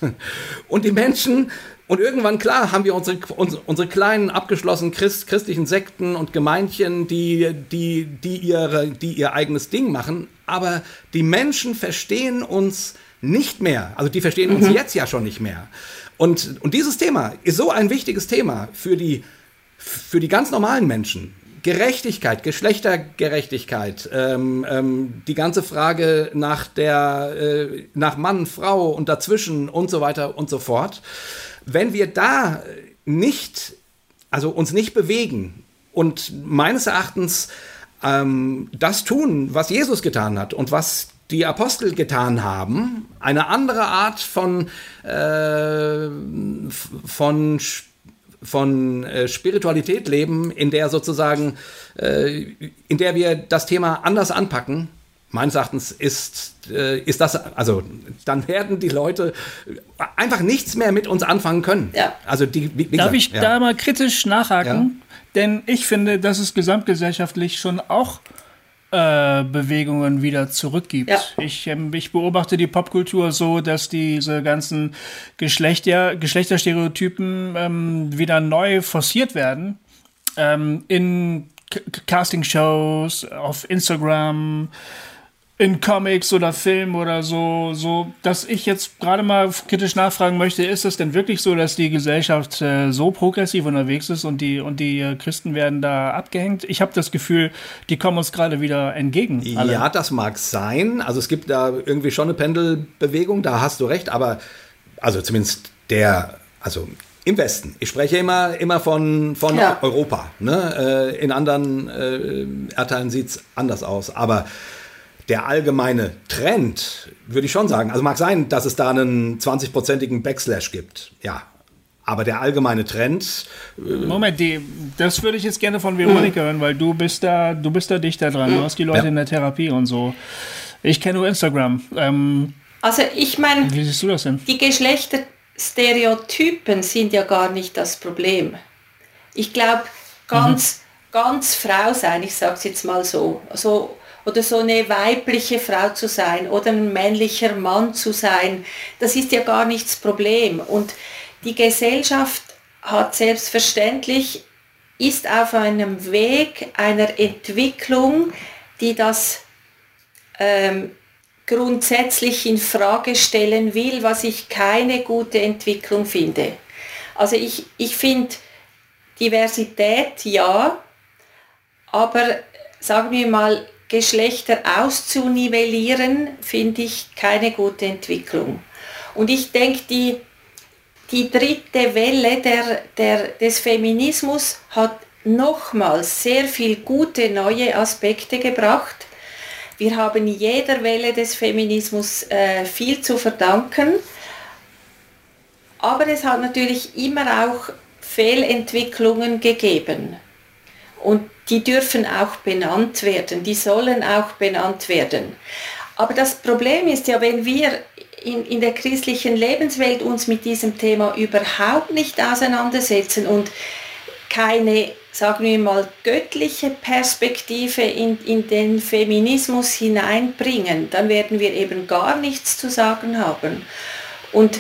und die Menschen und irgendwann, klar, haben wir unsere, unsere, kleinen abgeschlossenen Christ, christlichen Sekten und Gemeindchen, die, die, die, ihre, die ihr eigenes Ding machen. Aber die Menschen verstehen uns nicht mehr. Also die verstehen mhm. uns jetzt ja schon nicht mehr. Und, und dieses Thema ist so ein wichtiges Thema für die, für die ganz normalen Menschen. Gerechtigkeit, Geschlechtergerechtigkeit, ähm, ähm, die ganze Frage nach der, äh, nach Mann, Frau und dazwischen und so weiter und so fort. Wenn wir da nicht, also uns nicht bewegen und meines Erachtens ähm, das tun, was Jesus getan hat und was die Apostel getan haben, eine andere Art von, äh, von, von äh, Spiritualität leben, in der sozusagen, äh, in der wir das Thema anders anpacken, meines Erachtens ist, äh, ist das, also dann werden die Leute einfach nichts mehr mit uns anfangen können. Ja. Also die, wie, wie Darf gesagt, ich ja. da mal kritisch nachhaken? Ja. Denn ich finde, dass es gesamtgesellschaftlich schon auch äh, Bewegungen wieder zurückgibt. Ja. Ich, ähm, ich beobachte die Popkultur so, dass diese ganzen Geschlechter, Geschlechterstereotypen ähm, wieder neu forciert werden. Ähm, in Casting-Shows, auf Instagram, in Comics oder Film oder so, so, dass ich jetzt gerade mal kritisch nachfragen möchte, ist es denn wirklich so, dass die Gesellschaft äh, so progressiv unterwegs ist und die und die äh, Christen werden da abgehängt? Ich habe das Gefühl, die kommen uns gerade wieder entgegen. Alle. Ja, das mag sein. Also es gibt da irgendwie schon eine Pendelbewegung, da hast du recht, aber also zumindest der, also Im Westen. Ich spreche immer, immer von, von ja. Europa. Ne? Äh, in anderen äh, Erdteilen sieht es anders aus. Aber der allgemeine Trend, würde ich schon sagen, also mag sein, dass es da einen 20-prozentigen Backslash gibt. Ja, aber der allgemeine Trend. Äh Moment, die, das würde ich jetzt gerne von Veronika hören, weil du bist da, du bist da dichter dran. Du hast die Leute ja. in der Therapie und so. Ich kenne nur Instagram. Ähm, also ich meine, wie siehst du das denn? Die Geschlechterstereotypen sind ja gar nicht das Problem. Ich glaube, ganz, mhm. ganz Frau sein, ich sage es jetzt mal so, so oder so eine weibliche Frau zu sein oder ein männlicher Mann zu sein, das ist ja gar nicht das Problem. Und die Gesellschaft hat selbstverständlich, ist auf einem Weg einer Entwicklung, die das ähm, grundsätzlich in Frage stellen will, was ich keine gute Entwicklung finde. Also ich, ich finde Diversität ja, aber sagen wir mal, Geschlechter auszunivellieren, finde ich keine gute Entwicklung. Und ich denke, die die dritte Welle der, der, des Feminismus hat nochmals sehr viel gute neue Aspekte gebracht. Wir haben jeder Welle des Feminismus äh, viel zu verdanken, aber es hat natürlich immer auch Fehlentwicklungen gegeben. Und die dürfen auch benannt werden, die sollen auch benannt werden. Aber das Problem ist ja, wenn wir in, in der christlichen Lebenswelt uns mit diesem Thema überhaupt nicht auseinandersetzen und keine, sagen wir mal, göttliche Perspektive in, in den Feminismus hineinbringen, dann werden wir eben gar nichts zu sagen haben. Und,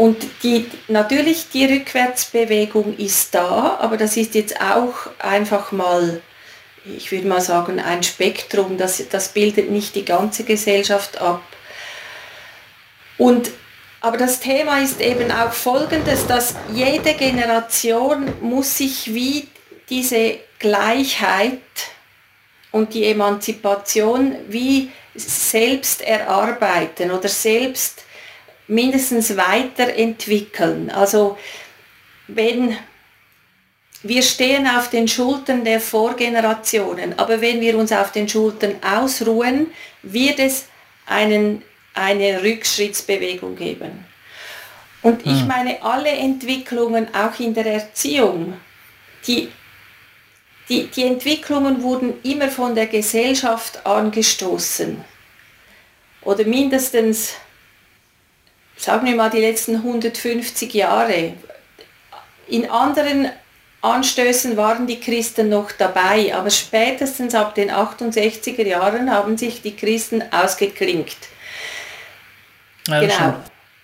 und die, natürlich die Rückwärtsbewegung ist da, aber das ist jetzt auch einfach mal, ich würde mal sagen, ein Spektrum, das, das bildet nicht die ganze Gesellschaft ab. Und, aber das Thema ist eben auch folgendes, dass jede Generation muss sich wie diese Gleichheit und die Emanzipation wie selbst erarbeiten oder selbst mindestens weiterentwickeln. Also wenn wir stehen auf den Schultern der Vorgenerationen, aber wenn wir uns auf den Schultern ausruhen, wird es einen eine Rückschrittsbewegung geben. Und ich hm. meine, alle Entwicklungen, auch in der Erziehung, die, die, die Entwicklungen wurden immer von der Gesellschaft angestoßen. Oder mindestens, sagen wir mal, die letzten 150 Jahre. In anderen Anstößen waren die Christen noch dabei, aber spätestens ab den 68er Jahren haben sich die Christen ausgeklinkt. Ja, genau.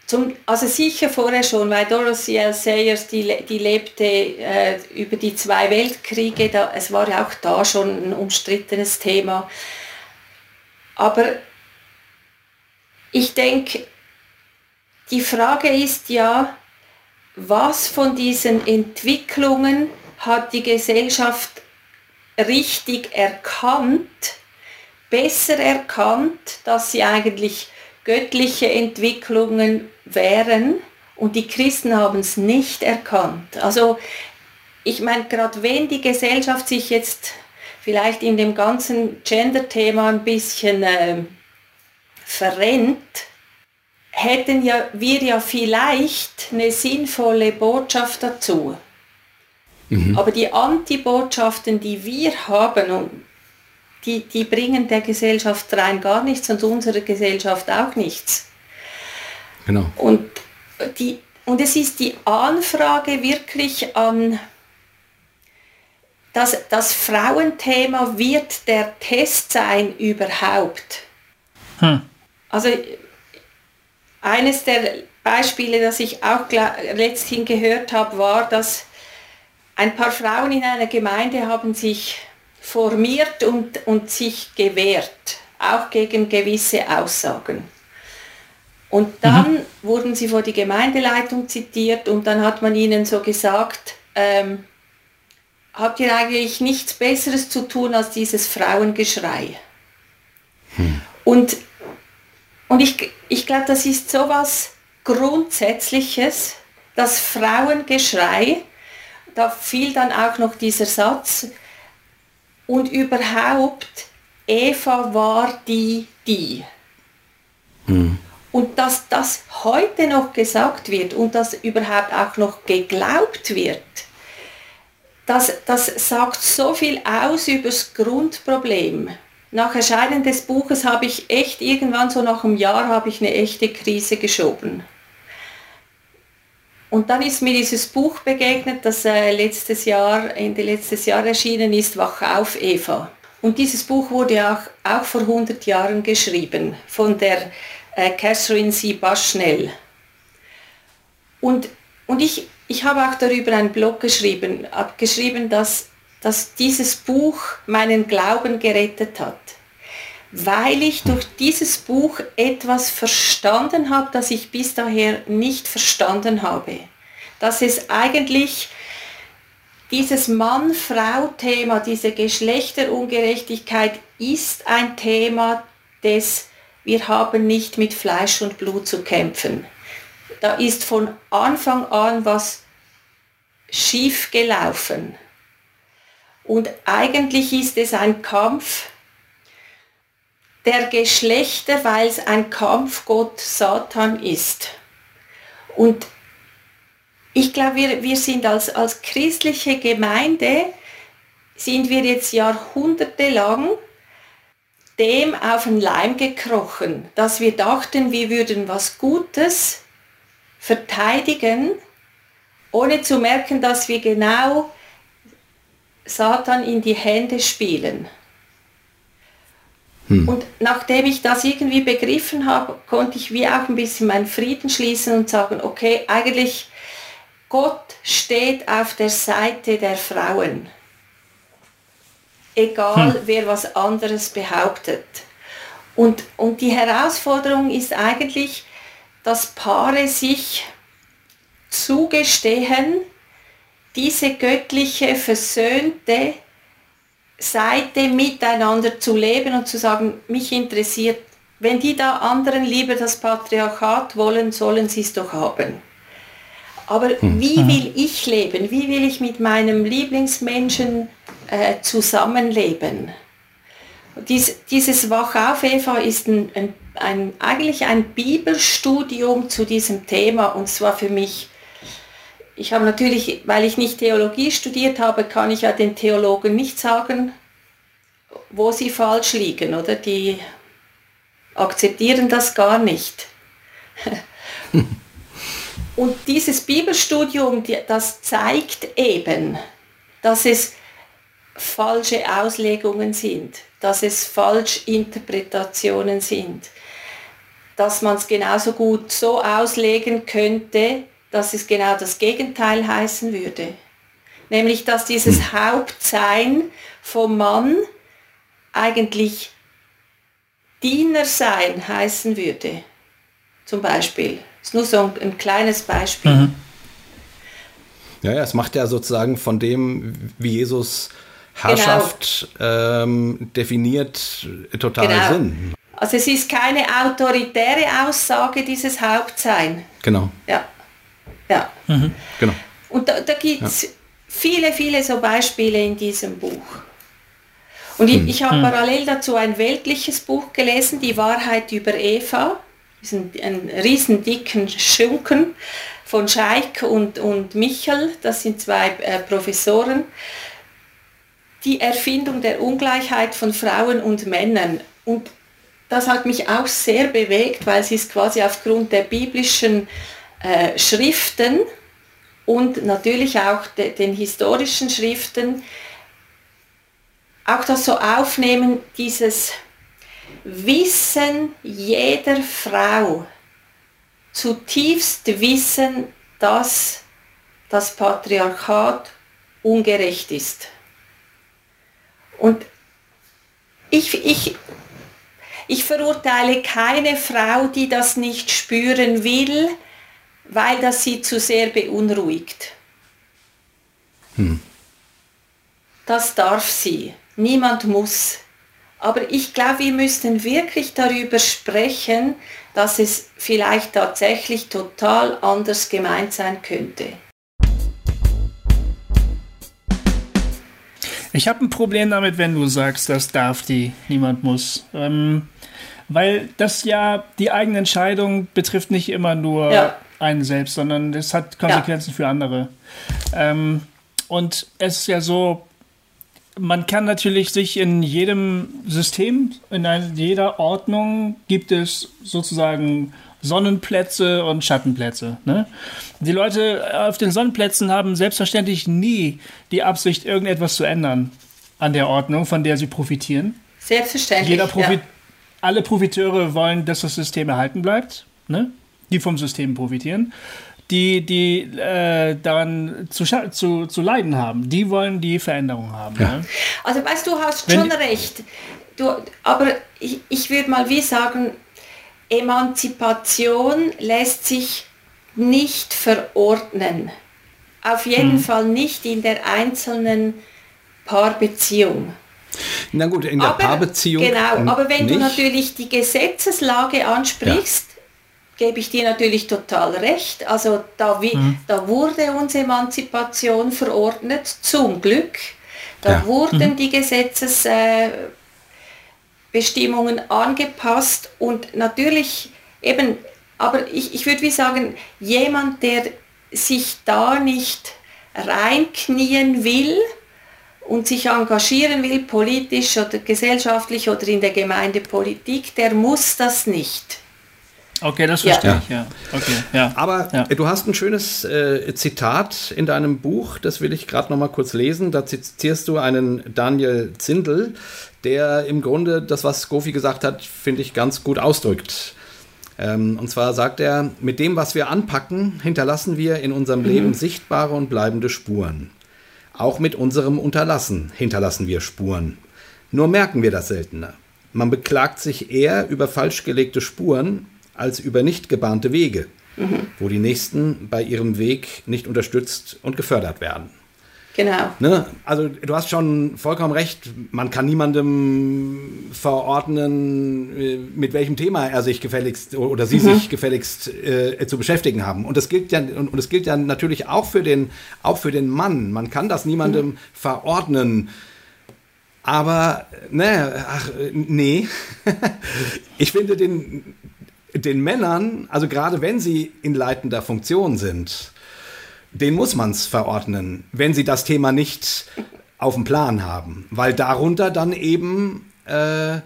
Zum, also sicher vorher schon, weil Dorothy L. Sayers, die, die lebte äh, über die zwei Weltkriege, da, es war ja auch da schon ein umstrittenes Thema. Aber ich denke, die Frage ist ja, was von diesen Entwicklungen hat die Gesellschaft richtig erkannt, besser erkannt, dass sie eigentlich göttliche Entwicklungen wären und die Christen haben es nicht erkannt. Also ich meine, gerade wenn die Gesellschaft sich jetzt vielleicht in dem ganzen Gender-Thema ein bisschen äh, verrennt, hätten ja, wir ja vielleicht eine sinnvolle Botschaft dazu. Mhm. Aber die Antibotschaften, die wir haben, und die, die bringen der Gesellschaft rein gar nichts und unserer Gesellschaft auch nichts. Genau. Und, die, und es ist die Anfrage wirklich an das, das Frauenthema wird der Test sein überhaupt. Hm. Also eines der Beispiele, das ich auch letzthin gehört habe, war, dass ein paar Frauen in einer Gemeinde haben sich formiert und, und sich gewehrt, auch gegen gewisse Aussagen. Und dann mhm. wurden sie vor die Gemeindeleitung zitiert und dann hat man ihnen so gesagt, ähm, habt ihr eigentlich nichts Besseres zu tun als dieses Frauengeschrei? Hm. Und, und ich, ich glaube, das ist so was Grundsätzliches, das Frauengeschrei, da fiel dann auch noch dieser Satz, und überhaupt, Eva war die, die. Mhm. Und dass das heute noch gesagt wird und dass überhaupt auch noch geglaubt wird, das, das sagt so viel aus über das Grundproblem. Nach Erscheinen des Buches habe ich echt irgendwann so nach einem Jahr habe ich eine echte Krise geschoben. Und dann ist mir dieses Buch begegnet, das äh, letztes Jahr, Ende letztes Jahr erschienen ist, Wach auf Eva. Und dieses Buch wurde auch, auch vor 100 Jahren geschrieben von der äh, Catherine C. Baschnell. Und, und ich, ich habe auch darüber einen Blog geschrieben, habe geschrieben, dass, dass dieses Buch meinen Glauben gerettet hat. Weil ich durch dieses Buch etwas verstanden habe, das ich bis daher nicht verstanden habe. Dass es eigentlich dieses Mann-Frau-Thema, diese Geschlechterungerechtigkeit ist ein Thema des wir haben nicht mit Fleisch und Blut zu kämpfen. Da ist von Anfang an was schief gelaufen. Und eigentlich ist es ein Kampf der Geschlechter, weil es ein Kampfgott Satan ist. Und ich glaube, wir, wir sind als, als christliche Gemeinde, sind wir jetzt jahrhundertelang dem auf den Leim gekrochen, dass wir dachten, wir würden was Gutes verteidigen, ohne zu merken, dass wir genau Satan in die Hände spielen. Hm. Und nachdem ich das irgendwie begriffen habe, konnte ich wie auch ein bisschen meinen Frieden schließen und sagen, okay, eigentlich Gott steht auf der Seite der Frauen egal hm. wer was anderes behauptet. Und, und die Herausforderung ist eigentlich, dass Paare sich zugestehen, diese göttliche, versöhnte Seite miteinander zu leben und zu sagen, mich interessiert, wenn die da anderen lieber das Patriarchat wollen, sollen sie es doch haben. Aber hm. wie will ich leben? Wie will ich mit meinem Lieblingsmenschen äh, zusammenleben. Dies, dieses Wach auf Eva ist ein, ein, ein, eigentlich ein Bibelstudium zu diesem Thema und zwar für mich, ich habe natürlich, weil ich nicht Theologie studiert habe, kann ich ja den Theologen nicht sagen, wo sie falsch liegen, oder? Die akzeptieren das gar nicht. Und dieses Bibelstudium, das zeigt eben, dass es falsche Auslegungen sind, dass es Falschinterpretationen sind, dass man es genauso gut so auslegen könnte, dass es genau das Gegenteil heißen würde. Nämlich, dass dieses hm. Hauptsein vom Mann eigentlich Diener sein heißen würde. Zum Beispiel. Das ist nur so ein, ein kleines Beispiel. Mhm. Ja, ja, es macht ja sozusagen von dem, wie Jesus Herrschaft genau. ähm, definiert total genau. Sinn. Also es ist keine autoritäre Aussage dieses Hauptsein. Genau. Ja. Ja. Mhm. Genau. Und da, da gibt es ja. viele, viele so Beispiele in diesem Buch. Und ich, hm. ich habe hm. parallel dazu ein weltliches Buch gelesen, Die Wahrheit über Eva. Das ist ein, ein riesen dicken Schunken von Scheik und, und Michel. Das sind zwei äh, Professoren die Erfindung der Ungleichheit von Frauen und Männern. Und das hat mich auch sehr bewegt, weil sie es quasi aufgrund der biblischen äh, Schriften und natürlich auch de, den historischen Schriften auch das so aufnehmen, dieses Wissen jeder Frau, zutiefst Wissen, dass das Patriarchat ungerecht ist. Und ich, ich, ich verurteile keine Frau, die das nicht spüren will, weil das sie zu sehr beunruhigt. Hm. Das darf sie. Niemand muss. Aber ich glaube, wir müssten wirklich darüber sprechen, dass es vielleicht tatsächlich total anders gemeint sein könnte. Ich habe ein Problem damit, wenn du sagst, das darf die, niemand muss. Ähm, weil das ja die eigene Entscheidung betrifft nicht immer nur ja. Einen selbst, sondern es hat Konsequenzen ja. für andere. Ähm, und es ist ja so, man kann natürlich sich in jedem System, in jeder Ordnung gibt es sozusagen Sonnenplätze und Schattenplätze. Ne? Die Leute auf den Sonnenplätzen haben selbstverständlich nie die Absicht, irgendetwas zu ändern an der Ordnung, von der sie profitieren. Selbstverständlich. Jeder Profit ja. Alle Profiteure wollen, dass das System erhalten bleibt, ne? Die vom System profitieren die, die äh, daran zu, zu, zu leiden haben. Die wollen die Veränderung haben. Ja. Ne? Also weißt du, hast Wenn, schon recht. Du, aber ich, ich würde mal wie sagen, Emanzipation lässt sich nicht verordnen. Auf jeden hm. Fall nicht in der einzelnen Paarbeziehung. Na gut, in der aber, Paarbeziehung. Genau, aber wenn nicht. du natürlich die Gesetzeslage ansprichst, gebe ich dir natürlich total recht. Also da, mhm. da wurde unsere Emanzipation verordnet, zum Glück. Da ja. wurden mhm. die Gesetzesbestimmungen äh, angepasst und natürlich eben, aber ich, ich würde wie sagen, jemand, der sich da nicht reinknien will und sich engagieren will, politisch oder gesellschaftlich oder in der Gemeindepolitik, der muss das nicht. Okay, das verstehe ja. ich, ja. Okay, ja. Aber ja. du hast ein schönes äh, Zitat in deinem Buch, das will ich gerade noch mal kurz lesen. Da zitierst du einen Daniel Zindel, der im Grunde das, was Gofi gesagt hat, finde ich ganz gut ausdrückt. Ähm, und zwar sagt er, mit dem, was wir anpacken, hinterlassen wir in unserem mhm. Leben sichtbare und bleibende Spuren. Auch mit unserem Unterlassen hinterlassen wir Spuren. Nur merken wir das seltener. Man beklagt sich eher über falsch gelegte Spuren, als über nicht gebahnte Wege, mhm. wo die Nächsten bei ihrem Weg nicht unterstützt und gefördert werden. Genau. Ne? Also du hast schon vollkommen recht, man kann niemandem verordnen, äh, mit welchem Thema er sich gefälligst oder sie mhm. sich gefälligst äh, zu beschäftigen haben. Und das gilt ja und, und das gilt ja natürlich auch für den auch für den Mann. Man kann das niemandem mhm. verordnen. Aber ne, ach, nee. ich finde den den Männern, also gerade wenn sie in leitender Funktion sind, den muss man es verordnen, wenn sie das Thema nicht auf dem Plan haben, weil darunter dann eben äh,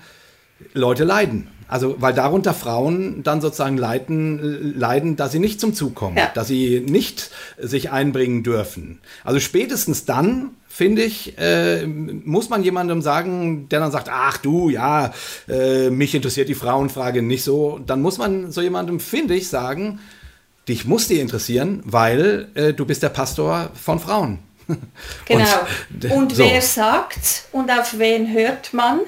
Leute leiden. Also, weil darunter Frauen dann sozusagen leiden, leiden, dass sie nicht zum Zug kommen, ja. dass sie nicht sich einbringen dürfen. Also spätestens dann, finde ich, äh, muss man jemandem sagen, der dann sagt, ach du, ja, äh, mich interessiert die Frauenfrage nicht so. Dann muss man so jemandem, finde ich, sagen, dich muss die interessieren, weil äh, du bist der Pastor von Frauen. Genau. Und, und so. wer sagt und auf wen hört man?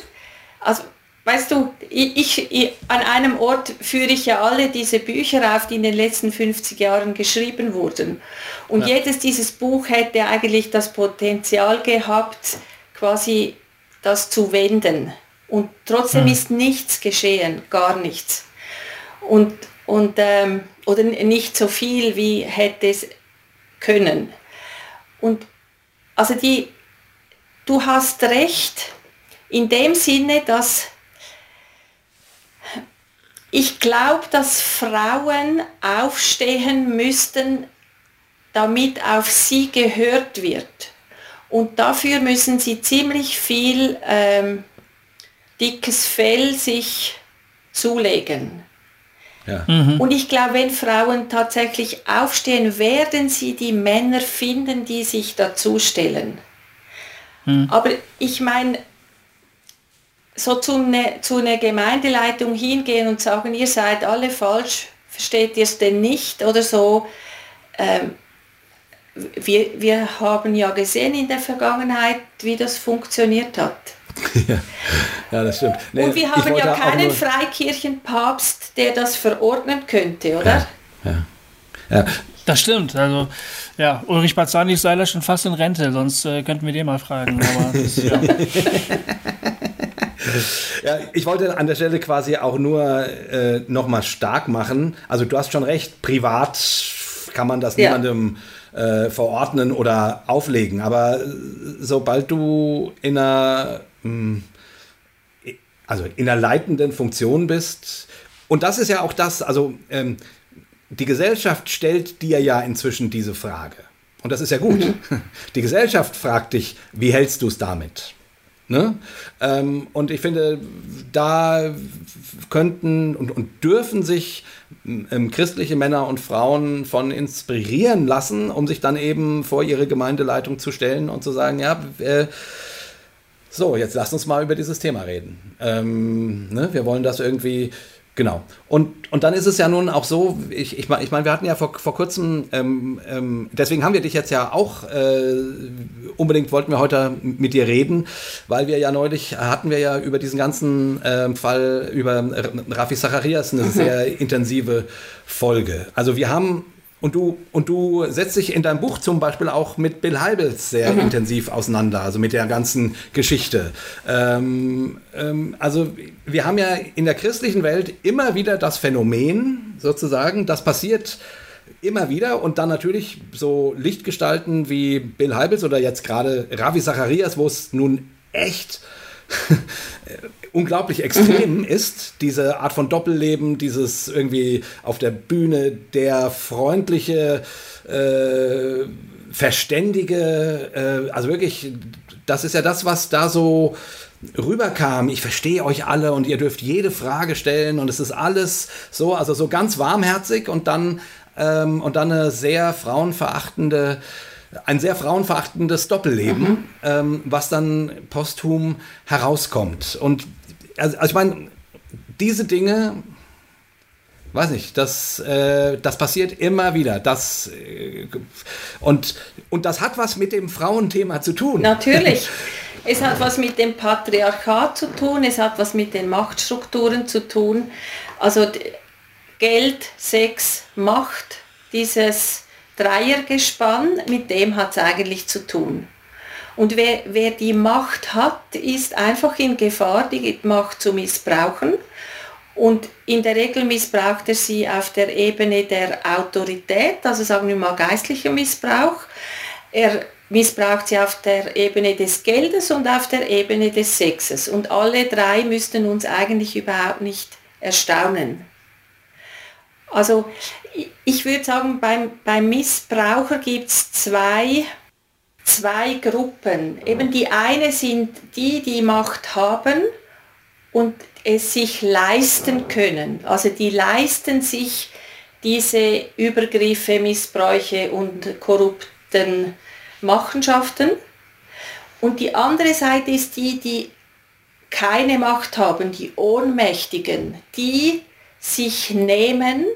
Also Weißt du, ich, ich, an einem Ort führe ich ja alle diese Bücher auf, die in den letzten 50 Jahren geschrieben wurden. Und ja. jedes dieses Buch hätte eigentlich das Potenzial gehabt, quasi das zu wenden. Und trotzdem hm. ist nichts geschehen, gar nichts. Und, und, ähm, oder nicht so viel, wie hätte es können. Und also die, du hast recht, in dem Sinne, dass ich glaube, dass Frauen aufstehen müssten, damit auf sie gehört wird. Und dafür müssen sie ziemlich viel ähm, dickes Fell sich zulegen. Ja. Mhm. Und ich glaube, wenn Frauen tatsächlich aufstehen, werden sie die Männer finden, die sich dazustellen. Mhm. Aber ich meine, so zu einer zu eine Gemeindeleitung hingehen und sagen, ihr seid alle falsch, versteht ihr es denn nicht oder so. Ähm, wir, wir haben ja gesehen in der Vergangenheit, wie das funktioniert hat. ja, ja, das stimmt. Nee, und wir haben ja keinen Freikirchenpapst, der das verordnen könnte, oder? Ja, ja. ja. Das stimmt. Also, ja, Ulrich Bazzani ist leider schon fast in Rente, sonst äh, könnten wir den mal fragen. Aber das, ja. ja, ich wollte an der Stelle quasi auch nur äh, nochmal stark machen. Also du hast schon recht, privat kann man das ja. niemandem äh, verordnen oder auflegen. Aber sobald du in einer, mh, hm, also in einer leitenden Funktion bist, und das ist ja auch das, also ähm, die Gesellschaft stellt dir ja inzwischen diese Frage. Und das ist ja gut. Mhm. Die Gesellschaft fragt dich, wie hältst du es damit? Ne? Ähm, und ich finde, da könnten und, und dürfen sich ähm, christliche Männer und Frauen von inspirieren lassen, um sich dann eben vor ihre Gemeindeleitung zu stellen und zu sagen, ja, äh, so, jetzt lasst uns mal über dieses Thema reden. Ähm, ne? Wir wollen das irgendwie Genau. Und, und dann ist es ja nun auch so, ich, ich meine, ich mein, wir hatten ja vor, vor kurzem, ähm, ähm, deswegen haben wir dich jetzt ja auch, äh, unbedingt wollten wir heute mit dir reden, weil wir ja neulich hatten wir ja über diesen ganzen äh, Fall über Rafi Zacharias eine sehr intensive Folge. Also wir haben und du, und du setzt dich in deinem Buch zum Beispiel auch mit Bill Heibels sehr mhm. intensiv auseinander, also mit der ganzen Geschichte. Ähm, ähm, also wir haben ja in der christlichen Welt immer wieder das Phänomen sozusagen, das passiert immer wieder und dann natürlich so Lichtgestalten wie Bill Heibels oder jetzt gerade Ravi Zacharias, wo es nun echt unglaublich extrem mhm. ist, diese Art von Doppelleben, dieses irgendwie auf der Bühne der freundliche, äh, verständige, äh, also wirklich, das ist ja das, was da so rüberkam, ich verstehe euch alle und ihr dürft jede Frage stellen und es ist alles so, also so ganz warmherzig und dann, ähm, und dann eine sehr frauenverachtende ein sehr frauenverachtendes Doppelleben, mhm. ähm, was dann posthum herauskommt. Und also, also ich meine, diese Dinge, weiß nicht, das, äh, das passiert immer wieder. Das, äh, und, und das hat was mit dem Frauenthema zu tun. Natürlich. Es hat was mit dem Patriarchat zu tun, es hat was mit den Machtstrukturen zu tun. Also Geld, Sex, Macht, dieses Dreiergespann, mit dem hat es eigentlich zu tun. Und wer, wer die Macht hat, ist einfach in Gefahr, die Macht zu missbrauchen. Und in der Regel missbraucht er sie auf der Ebene der Autorität, also sagen wir mal geistlicher Missbrauch. Er missbraucht sie auf der Ebene des Geldes und auf der Ebene des Sexes. Und alle drei müssten uns eigentlich überhaupt nicht erstaunen. Also ich würde sagen, beim, beim Missbraucher gibt es zwei zwei Gruppen. Eben die eine sind die, die Macht haben und es sich leisten können. Also die leisten sich diese Übergriffe, Missbräuche und korrupten Machenschaften. Und die andere Seite ist die, die keine Macht haben, die Ohnmächtigen, die sich nehmen,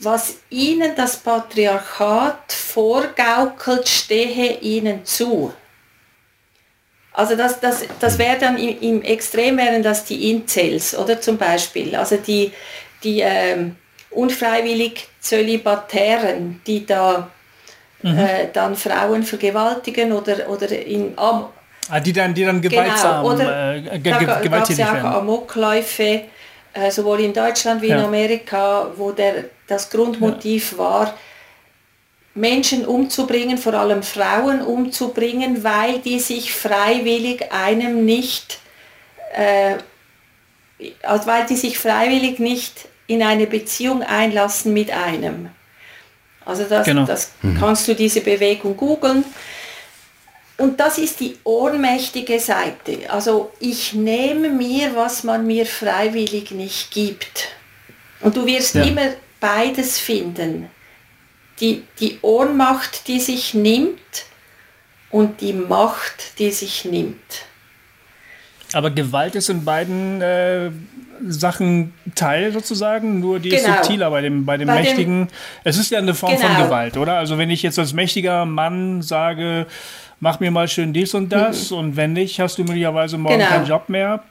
was ihnen das Patriarchat vorgaukelt, stehe ihnen zu. Also das, das, das wäre dann im, im, Extrem wären das die Incels, oder zum Beispiel. Also die, die ähm, unfreiwillig Zölibatären, die da mhm. äh, dann Frauen vergewaltigen oder, oder in Am ah, die dann, die dann gewaltsam genau, oder äh, ge da gewalttätig auch Amokläufe, äh, sowohl in Deutschland wie ja. in Amerika, wo der das Grundmotiv ja. war, Menschen umzubringen, vor allem Frauen umzubringen, weil die sich freiwillig einem nicht, äh, also weil die sich freiwillig nicht in eine Beziehung einlassen mit einem. Also das, genau. das mhm. kannst du diese Bewegung googeln. Und das ist die ohnmächtige Seite. Also ich nehme mir, was man mir freiwillig nicht gibt. Und du wirst ja. immer beides finden. Die, die Ohnmacht, die sich nimmt und die Macht, die sich nimmt. Aber Gewalt ist in beiden äh, Sachen Teil sozusagen, nur die genau. ist subtiler bei dem, bei dem bei Mächtigen. Dem, es ist ja eine Form genau. von Gewalt, oder? Also wenn ich jetzt als mächtiger Mann sage, mach mir mal schön dies und das mhm. und wenn nicht, hast du möglicherweise morgen genau. keinen Job mehr.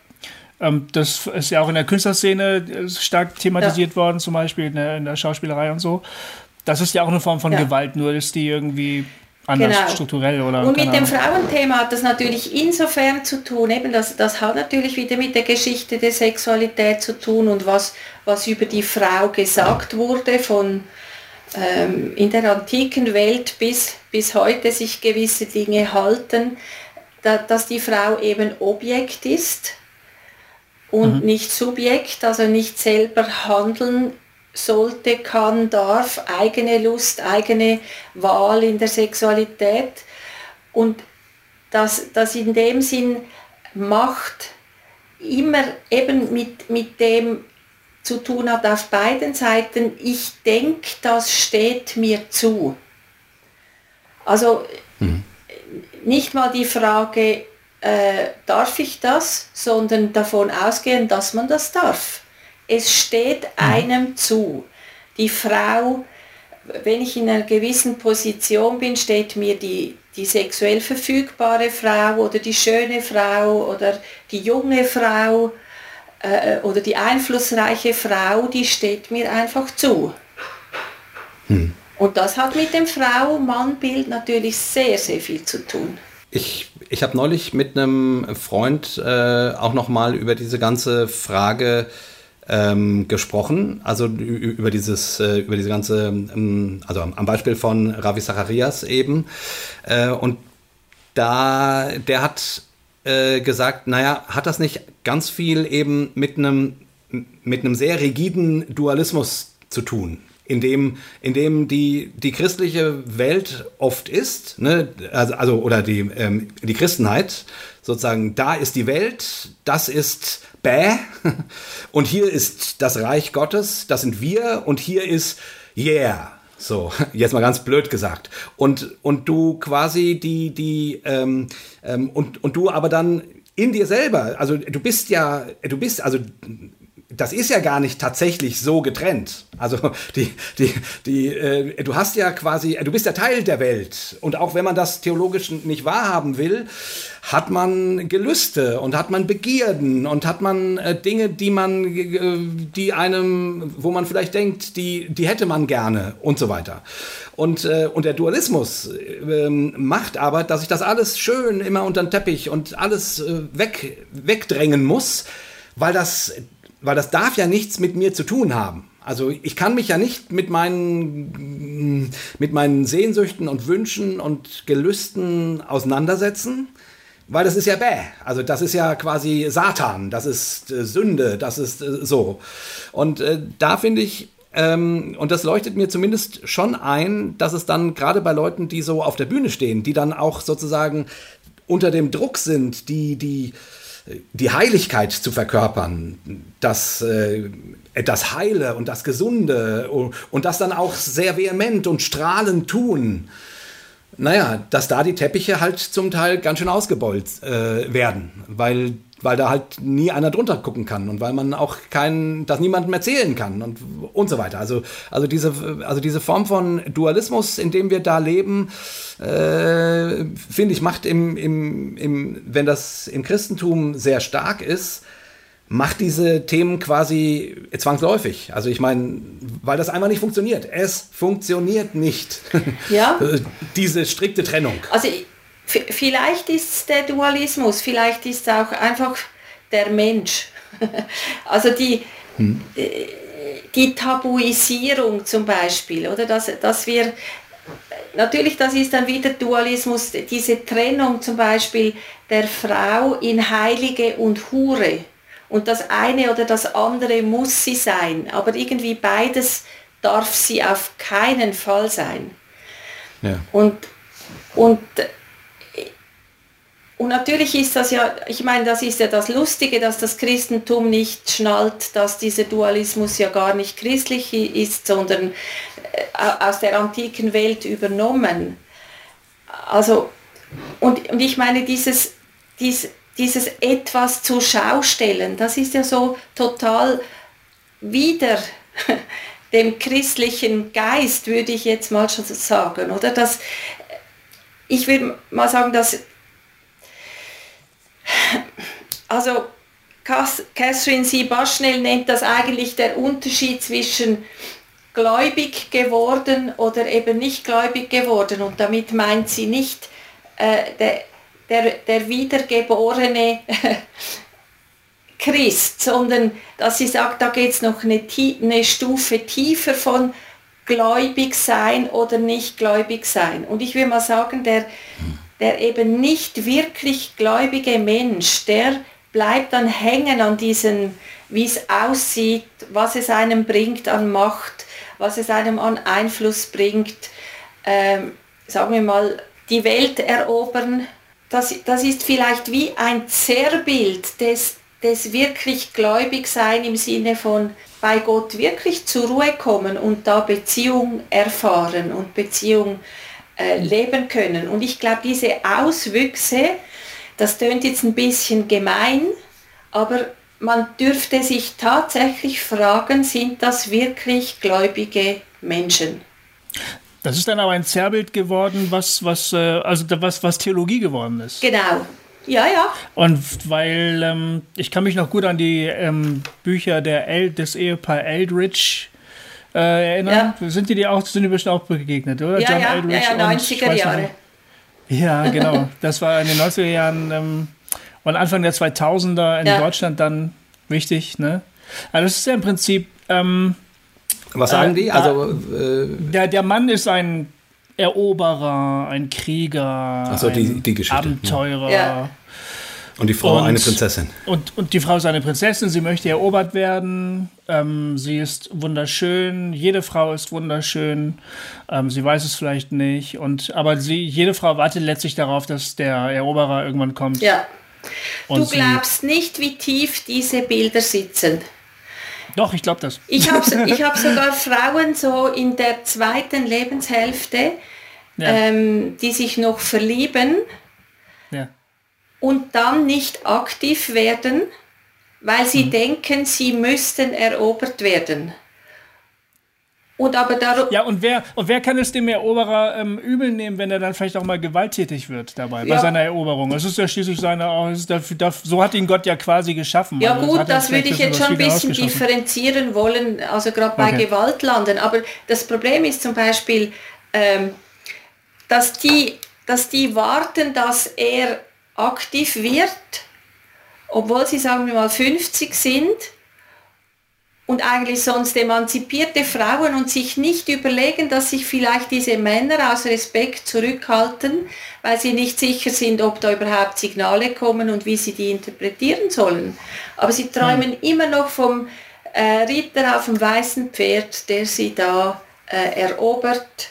Ähm, das ist ja auch in der Künstlerszene äh, stark thematisiert ja. worden, zum Beispiel in der, in der, Schauspielerei und so. Das ist ja auch eine Form von ja. Gewalt, nur dass die irgendwie anders genau. strukturell oder. Und mit dem Frauenthema hat das natürlich insofern zu tun, eben das, das hat natürlich wieder mit der Geschichte der Sexualität zu tun und was, was über die Frau gesagt wurde von ähm, in der antiken Welt bis, bis heute sich gewisse Dinge halten, da, dass die Frau eben Objekt ist und mhm. nicht Subjekt, also nicht selber handeln sollte, kann, darf, eigene Lust, eigene Wahl in der Sexualität und dass das in dem Sinn Macht immer eben mit, mit dem zu tun hat auf beiden Seiten, ich denke, das steht mir zu. Also mhm. nicht mal die Frage, äh, darf ich das, sondern davon ausgehen, dass man das darf. Es steht mhm. einem zu. Die Frau, wenn ich in einer gewissen Position bin, steht mir die, die sexuell verfügbare Frau oder die schöne Frau oder die junge Frau äh, oder die einflussreiche Frau, die steht mir einfach zu. Hm. Und das hat mit dem Frau-Mann-Bild natürlich sehr, sehr viel zu tun. Ich, ich habe neulich mit einem Freund äh, auch nochmal über diese ganze Frage ähm, gesprochen, also über dieses, äh, über diese ganze, ähm, also am Beispiel von Ravi Zacharias eben. Äh, und da, der hat äh, gesagt, naja, hat das nicht ganz viel eben mit einem mit einem sehr rigiden Dualismus zu tun, in dem, in dem die, die christliche Welt oft ist, ne? also, also oder die, ähm, die Christenheit, sozusagen, da ist die Welt, das ist Bäh, und hier ist das Reich Gottes, das sind wir, und hier ist Yeah. So, jetzt mal ganz blöd gesagt. Und, und du quasi die, die, ähm, ähm, und, und du aber dann in dir selber, also du bist ja, du bist, also das ist ja gar nicht tatsächlich so getrennt. Also die, die, die, äh, du hast ja quasi, du bist ja Teil der Welt. Und auch wenn man das theologisch nicht wahrhaben will, hat man Gelüste und hat man Begierden und hat man äh, Dinge, die man, äh, die einem, wo man vielleicht denkt, die, die hätte man gerne und so weiter. Und, äh, und der Dualismus ähm, macht aber, dass ich das alles schön immer unter den Teppich und alles äh, weg, wegdrängen muss, weil das weil das darf ja nichts mit mir zu tun haben. Also ich kann mich ja nicht mit meinen, mit meinen Sehnsüchten und Wünschen und Gelüsten auseinandersetzen, weil das ist ja bäh. Also das ist ja quasi Satan, das ist äh, Sünde, das ist äh, so. Und äh, da finde ich, ähm, und das leuchtet mir zumindest schon ein, dass es dann gerade bei Leuten, die so auf der Bühne stehen, die dann auch sozusagen unter dem Druck sind, die, die, die Heiligkeit zu verkörpern, das, äh, das Heile und das Gesunde und das dann auch sehr vehement und strahlend tun. Naja, dass da die Teppiche halt zum Teil ganz schön ausgebeult äh, werden, weil weil da halt nie einer drunter gucken kann und weil man auch keinen, das niemandem erzählen kann und, und so weiter. Also, also, diese, also diese Form von Dualismus, in dem wir da leben, äh, finde ich, macht im, im, im, wenn das im Christentum sehr stark ist, macht diese Themen quasi zwangsläufig. Also ich meine, weil das einfach nicht funktioniert. Es funktioniert nicht. Ja. diese strikte Trennung. Also ich Vielleicht ist es der Dualismus, vielleicht ist es auch einfach der Mensch. also die, hm. Äh, die Tabuisierung zum Beispiel, oder dass, dass wir, natürlich das ist dann wieder Dualismus, diese Trennung zum Beispiel der Frau in Heilige und Hure. Und das eine oder das andere muss sie sein, aber irgendwie beides darf sie auf keinen Fall sein. Ja. Und, und und natürlich ist das ja, ich meine, das ist ja das Lustige, dass das Christentum nicht schnallt, dass dieser Dualismus ja gar nicht christlich ist, sondern äh, aus der antiken Welt übernommen. Also, und, und ich meine, dieses, dies, dieses etwas zur Schau stellen, das ist ja so total wieder dem christlichen Geist, würde ich jetzt mal schon sagen, oder? Das, ich würde mal sagen, dass also Catherine C. Bushnell nennt das eigentlich der Unterschied zwischen gläubig geworden oder eben nicht gläubig geworden. Und damit meint sie nicht äh, der, der, der wiedergeborene Christ, sondern dass sie sagt, da geht es noch eine, eine Stufe tiefer von gläubig sein oder nicht gläubig sein. Und ich will mal sagen, der, der eben nicht wirklich gläubige Mensch, der bleibt dann hängen an diesen, wie es aussieht, was es einem bringt an Macht, was es einem an Einfluss bringt, ähm, sagen wir mal, die Welt erobern. Das, das ist vielleicht wie ein Zerrbild des, des wirklich Gläubigsein im Sinne von bei Gott wirklich zur Ruhe kommen und da Beziehung erfahren und Beziehung äh, leben können. Und ich glaube, diese Auswüchse, das tönt jetzt ein bisschen gemein, aber man dürfte sich tatsächlich fragen, sind das wirklich gläubige Menschen? Das ist dann aber ein Zerrbild geworden, was, was, äh, also was, was Theologie geworden ist. Genau. Ja, ja. Und weil ähm, ich kann mich noch gut an die ähm, Bücher der El des Ehepaar Eldridge äh, erinnern. Ja. Sind die dir auch, sind die bestimmt auch begegnet, oder? Ja, John ja, Eldridge ja, ja 90er Jahre. Ja, genau. Das war in den 90er Jahren ähm, und Anfang der 2000er in ja. Deutschland dann wichtig. Ne? Also das ist ja im Prinzip. Ähm, Was sagen äh, die? Also, äh, der, der Mann ist ein Eroberer, ein Krieger, so, die, die Abenteurer. Ja. Und die Frau und, eine Prinzessin. Und, und die Frau ist eine Prinzessin, sie möchte erobert werden. Ähm, sie ist wunderschön, jede Frau ist wunderschön. Ähm, sie weiß es vielleicht nicht. Und, aber sie, jede Frau wartet letztlich darauf, dass der Eroberer irgendwann kommt. Ja. du glaubst nicht, wie tief diese Bilder sitzen. Doch, ich glaube das. Ich habe ich hab sogar Frauen so in der zweiten Lebenshälfte, ja. ähm, die sich noch verlieben ja. Und dann nicht aktiv werden, weil sie mhm. denken, sie müssten erobert werden. Und aber darum ja, und wer, und wer kann es dem Eroberer ähm, übel nehmen, wenn er dann vielleicht auch mal gewalttätig wird dabei, ja. bei seiner Eroberung? Es ist ja schließlich seine, dafür, dafür, so hat ihn Gott ja quasi geschaffen. Ja also gut, das, das würde ich jetzt schon ein bisschen differenzieren wollen, also gerade bei okay. Gewaltlanden. Aber das Problem ist zum Beispiel, ähm, dass, die, dass die warten, dass er aktiv wird, obwohl sie, sagen wir mal, 50 sind und eigentlich sonst emanzipierte Frauen und sich nicht überlegen, dass sich vielleicht diese Männer aus Respekt zurückhalten, weil sie nicht sicher sind, ob da überhaupt Signale kommen und wie sie die interpretieren sollen. Aber sie träumen hm. immer noch vom äh, Ritter auf dem weißen Pferd, der sie da äh, erobert.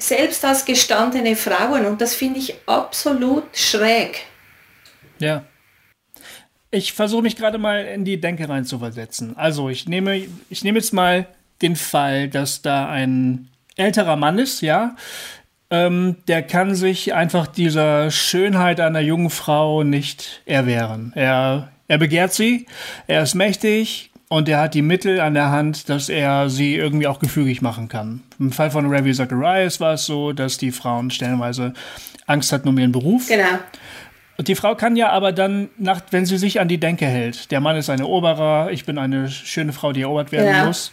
Selbst als gestandene Frauen und das finde ich absolut schräg. Ja. Ich versuche mich gerade mal in die Denke rein zu versetzen. Also ich nehme, ich nehme jetzt mal den Fall, dass da ein älterer Mann ist, ja. Ähm, der kann sich einfach dieser Schönheit einer jungen Frau nicht erwehren. Er, er begehrt sie, er ist mächtig und er hat die Mittel an der Hand, dass er sie irgendwie auch gefügig machen kann. Im Fall von Ravi Zacharias war es so, dass die Frauen stellenweise Angst hatten um ihren Beruf. Genau. Und die Frau kann ja aber dann, nach, wenn sie sich an die Denke hält, der Mann ist eine Eroberer, ich bin eine schöne Frau, die erobert werden ja. muss,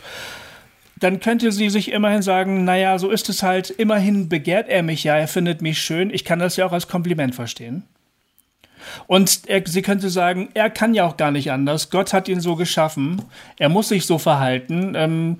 dann könnte sie sich immerhin sagen, naja, so ist es halt, immerhin begehrt er mich ja, er findet mich schön, ich kann das ja auch als Kompliment verstehen. Und er, sie könnte sagen, er kann ja auch gar nicht anders, Gott hat ihn so geschaffen, er muss sich so verhalten, ähm,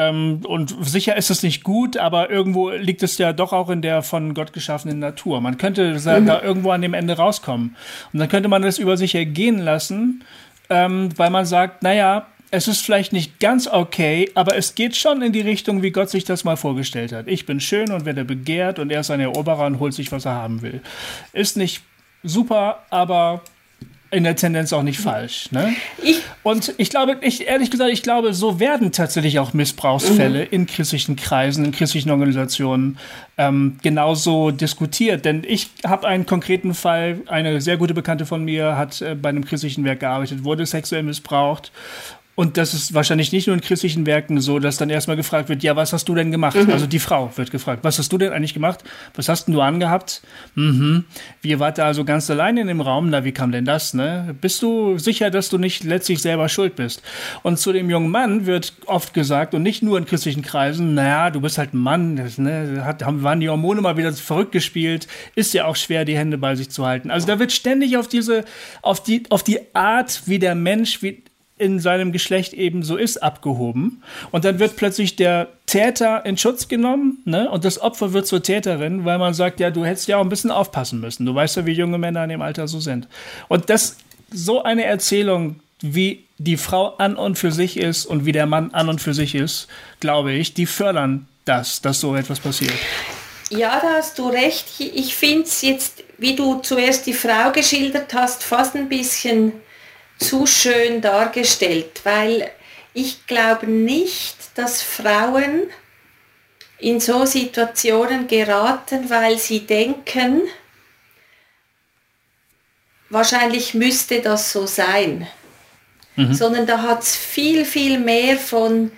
ähm, und sicher ist es nicht gut, aber irgendwo liegt es ja doch auch in der von Gott geschaffenen Natur. Man könnte mhm. da irgendwo an dem Ende rauskommen. Und dann könnte man das über sich ergehen lassen, ähm, weil man sagt, naja, es ist vielleicht nicht ganz okay, aber es geht schon in die Richtung, wie Gott sich das mal vorgestellt hat. Ich bin schön und werde begehrt und er ist ein Eroberer und holt sich, was er haben will. Ist nicht super, aber in der Tendenz auch nicht falsch. Ne? Ich, und ich glaube, ich, ehrlich gesagt, ich glaube, so werden tatsächlich auch Missbrauchsfälle mhm. in christlichen Kreisen, in christlichen Organisationen ähm, genauso diskutiert. Denn ich habe einen konkreten Fall, eine sehr gute Bekannte von mir hat äh, bei einem christlichen Werk gearbeitet, wurde sexuell missbraucht Und das ist wahrscheinlich nicht nur in christlichen Werken so, dass dann erstmal gefragt wird, ja, was hast du denn gemacht? Mhm. Also die Frau wird gefragt, was hast du denn eigentlich gemacht? Was hast denn du angehabt? Mhm. Wir wart da also ganz alleine in dem Raum. Na, wie kam denn das, ne? Bist du sicher, dass du nicht letztlich selber schuld bist? Und zu dem jungen Mann wird oft gesagt, und nicht nur in christlichen Kreisen, naja, du bist halt ein Mann, das, ne, hat, haben, waren die Hormone mal wieder verrückt gespielt, ist ja auch schwer, die Hände bei sich zu halten. Also da wird ständig auf diese, auf die, auf die Art, wie der Mensch, wie, in seinem Geschlecht eben so ist, abgehoben. Und dann wird plötzlich der Täter in Schutz genommen ne? und das Opfer wird zur Täterin, weil man sagt, ja, du hättest ja auch ein bisschen aufpassen müssen. Du weißt ja, wie junge Männer in dem Alter so sind. Und das, so eine Erzählung, wie die Frau an und für sich ist und wie der Mann an und für sich ist, glaube ich, die fördern das, dass so etwas passiert. Ja, da hast du recht. Ich finde es jetzt, wie du zuerst die Frau geschildert hast, fast ein bisschen zu schön dargestellt, weil ich glaube nicht, dass Frauen in so Situationen geraten, weil sie denken, wahrscheinlich müsste das so sein. Mhm. Sondern da hat es viel, viel mehr von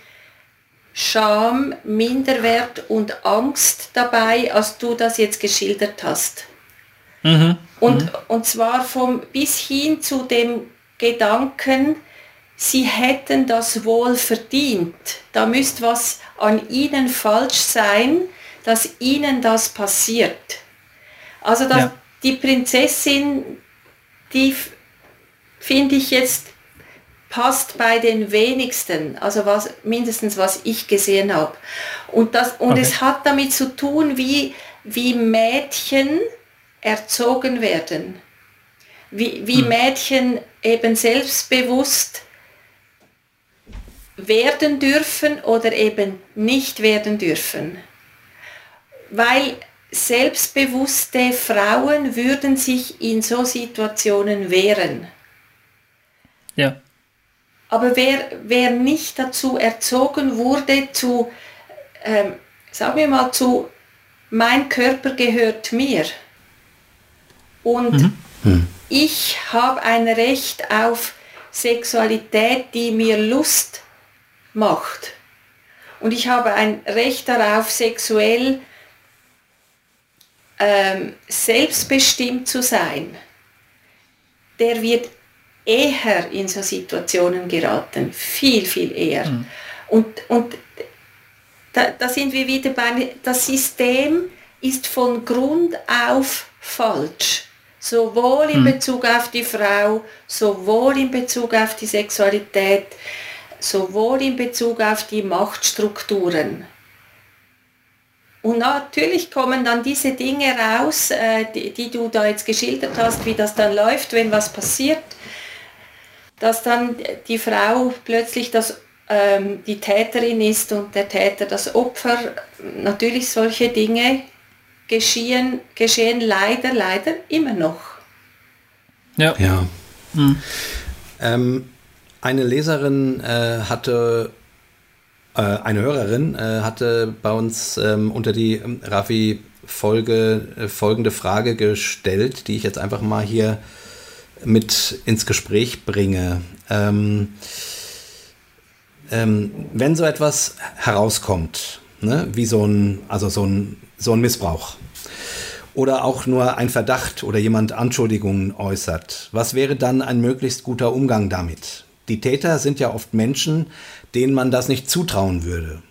Scham, Minderwert und Angst dabei, als du das jetzt geschildert hast. Mhm. Und, mhm. und zwar vom bis hin zu dem Gedanken, sie hätten das wohl verdient. Da müsste was an ihnen falsch sein, dass ihnen das passiert. Also das, ja. die Prinzessin, die finde ich jetzt passt bei den wenigsten, also was mindestens was ich gesehen habe. Und, das, und okay. es hat damit zu tun, wie, wie Mädchen erzogen werden wie, wie hm. Mädchen eben selbstbewusst werden dürfen oder eben nicht werden dürfen. Weil selbstbewusste Frauen würden sich in so Situationen wehren. Ja. Aber wer, wer nicht dazu erzogen wurde, zu, ähm, sagen wir mal, zu, mein Körper gehört mir. Und mhm. Ich habe ein Recht auf Sexualität, die mir Lust macht. Und ich habe ein Recht darauf, sexuell ähm, selbstbestimmt zu sein. Der wird eher in so Situationen geraten, viel, viel eher. Mhm. Und, und da, da sind wir wieder bei, das System ist von Grund auf falsch sowohl in hm. Bezug auf die Frau, sowohl in Bezug auf die Sexualität, sowohl in Bezug auf die Machtstrukturen. Und natürlich kommen dann diese Dinge raus, äh, die, die, du da jetzt geschildert hast, wie das dann läuft, wenn was passiert, dass dann die Frau plötzlich das, ähm, die Täterin ist und der Täter das Opfer. Natürlich solche Dinge geschehen, geschehen leider, leider immer noch. Ja. ja. Hm. Ähm, eine Leserin äh, hatte, äh, eine Hörerin äh, hatte bei uns ähm, unter die ähm, Raffi-Folge äh, folgende Frage gestellt, die ich jetzt einfach mal hier mit ins Gespräch bringe. Ähm, ähm, wenn so etwas herauskommt, ne, wie so ein, also so ein, so ein Missbrauch, oder auch nur ein Verdacht oder jemand Anschuldigungen äußert, was wäre dann ein möglichst guter Umgang damit? Die Täter sind ja oft Menschen, denen man das nicht zutrauen würde.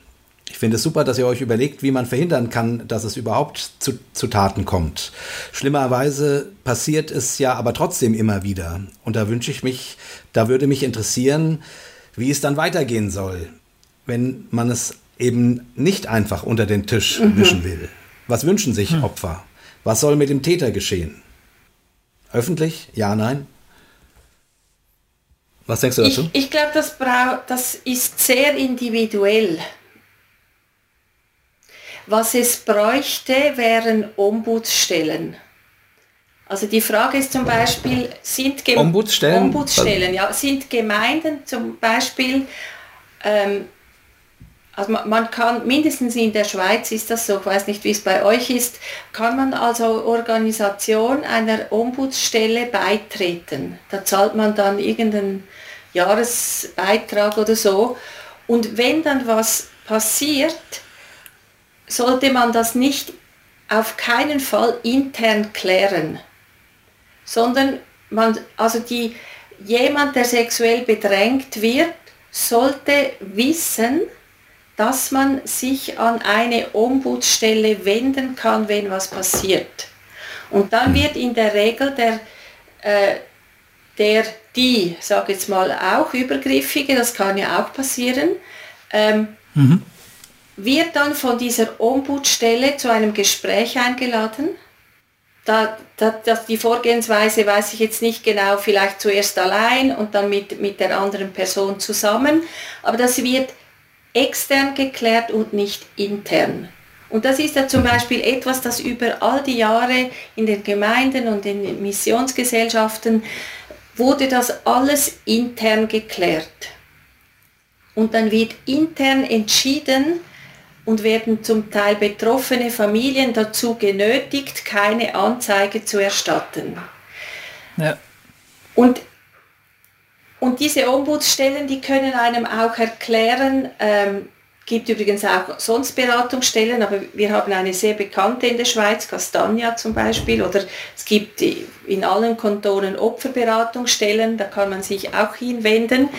Ich finde es super, dass ihr euch überlegt, wie man verhindern kann, dass es überhaupt zu, zu Taten kommt. Schlimmerweise passiert es ja aber trotzdem immer wieder. Und da wünsche ich mich, da würde mich interessieren, wie es dann weitergehen soll, wenn man es eben nicht einfach unter den Tisch mhm. wischen will. Was wünschen sich hm. Opfer? Was soll mit dem Täter geschehen? Öffentlich? Ja, nein? Was denkst du dazu? Ich, ich glaube, das, das ist sehr individuell. Was es bräuchte, wären Ombudsstellen. Also die Frage ist zum Beispiel, sind Gem Ombudsstellen? Ombudsstellen, ja, sind Gemeinden zum Beispiel ähm, also man kann, mindestens in der Schweiz ist das so, ich weiß nicht, wie es bei euch ist, kann man als Organisation einer Ombudsstelle beitreten. Da zahlt man dann irgendeinen Jahresbeitrag oder so. Und wenn dann was passiert, sollte man das nicht auf keinen Fall intern klären, sondern man, also die, jemand, der sexuell bedrängt wird, sollte wissen, dass man sich an eine Ombudsstelle wenden kann, wenn was passiert. Und dann wird in der Regel der, äh, der die, sage jetzt mal auch übergriffige, das kann ja auch passieren, ähm, mhm. wird dann von dieser Ombudsstelle zu einem Gespräch eingeladen. Da, da, das, die Vorgehensweise weiß ich jetzt nicht genau, vielleicht zuerst allein und dann mit, mit der anderen Person zusammen, aber das wird extern geklärt und nicht intern. Und das ist ja zum Beispiel etwas, das über all die Jahre in den Gemeinden und in den Missionsgesellschaften wurde das alles intern geklärt. Und dann wird intern entschieden und werden zum Teil betroffene Familien dazu genötigt, keine Anzeige zu erstatten. Ja. Und, und diese Ombudsstellen, die können einem auch erklären, ähm, gibt übrigens auch sonst Beratungsstellen, aber wir haben eine sehr bekannte in der Schweiz, Castagna zum Beispiel, oder es gibt in allen Kantonen Opferberatungsstellen, da kann man sich auch hinwenden,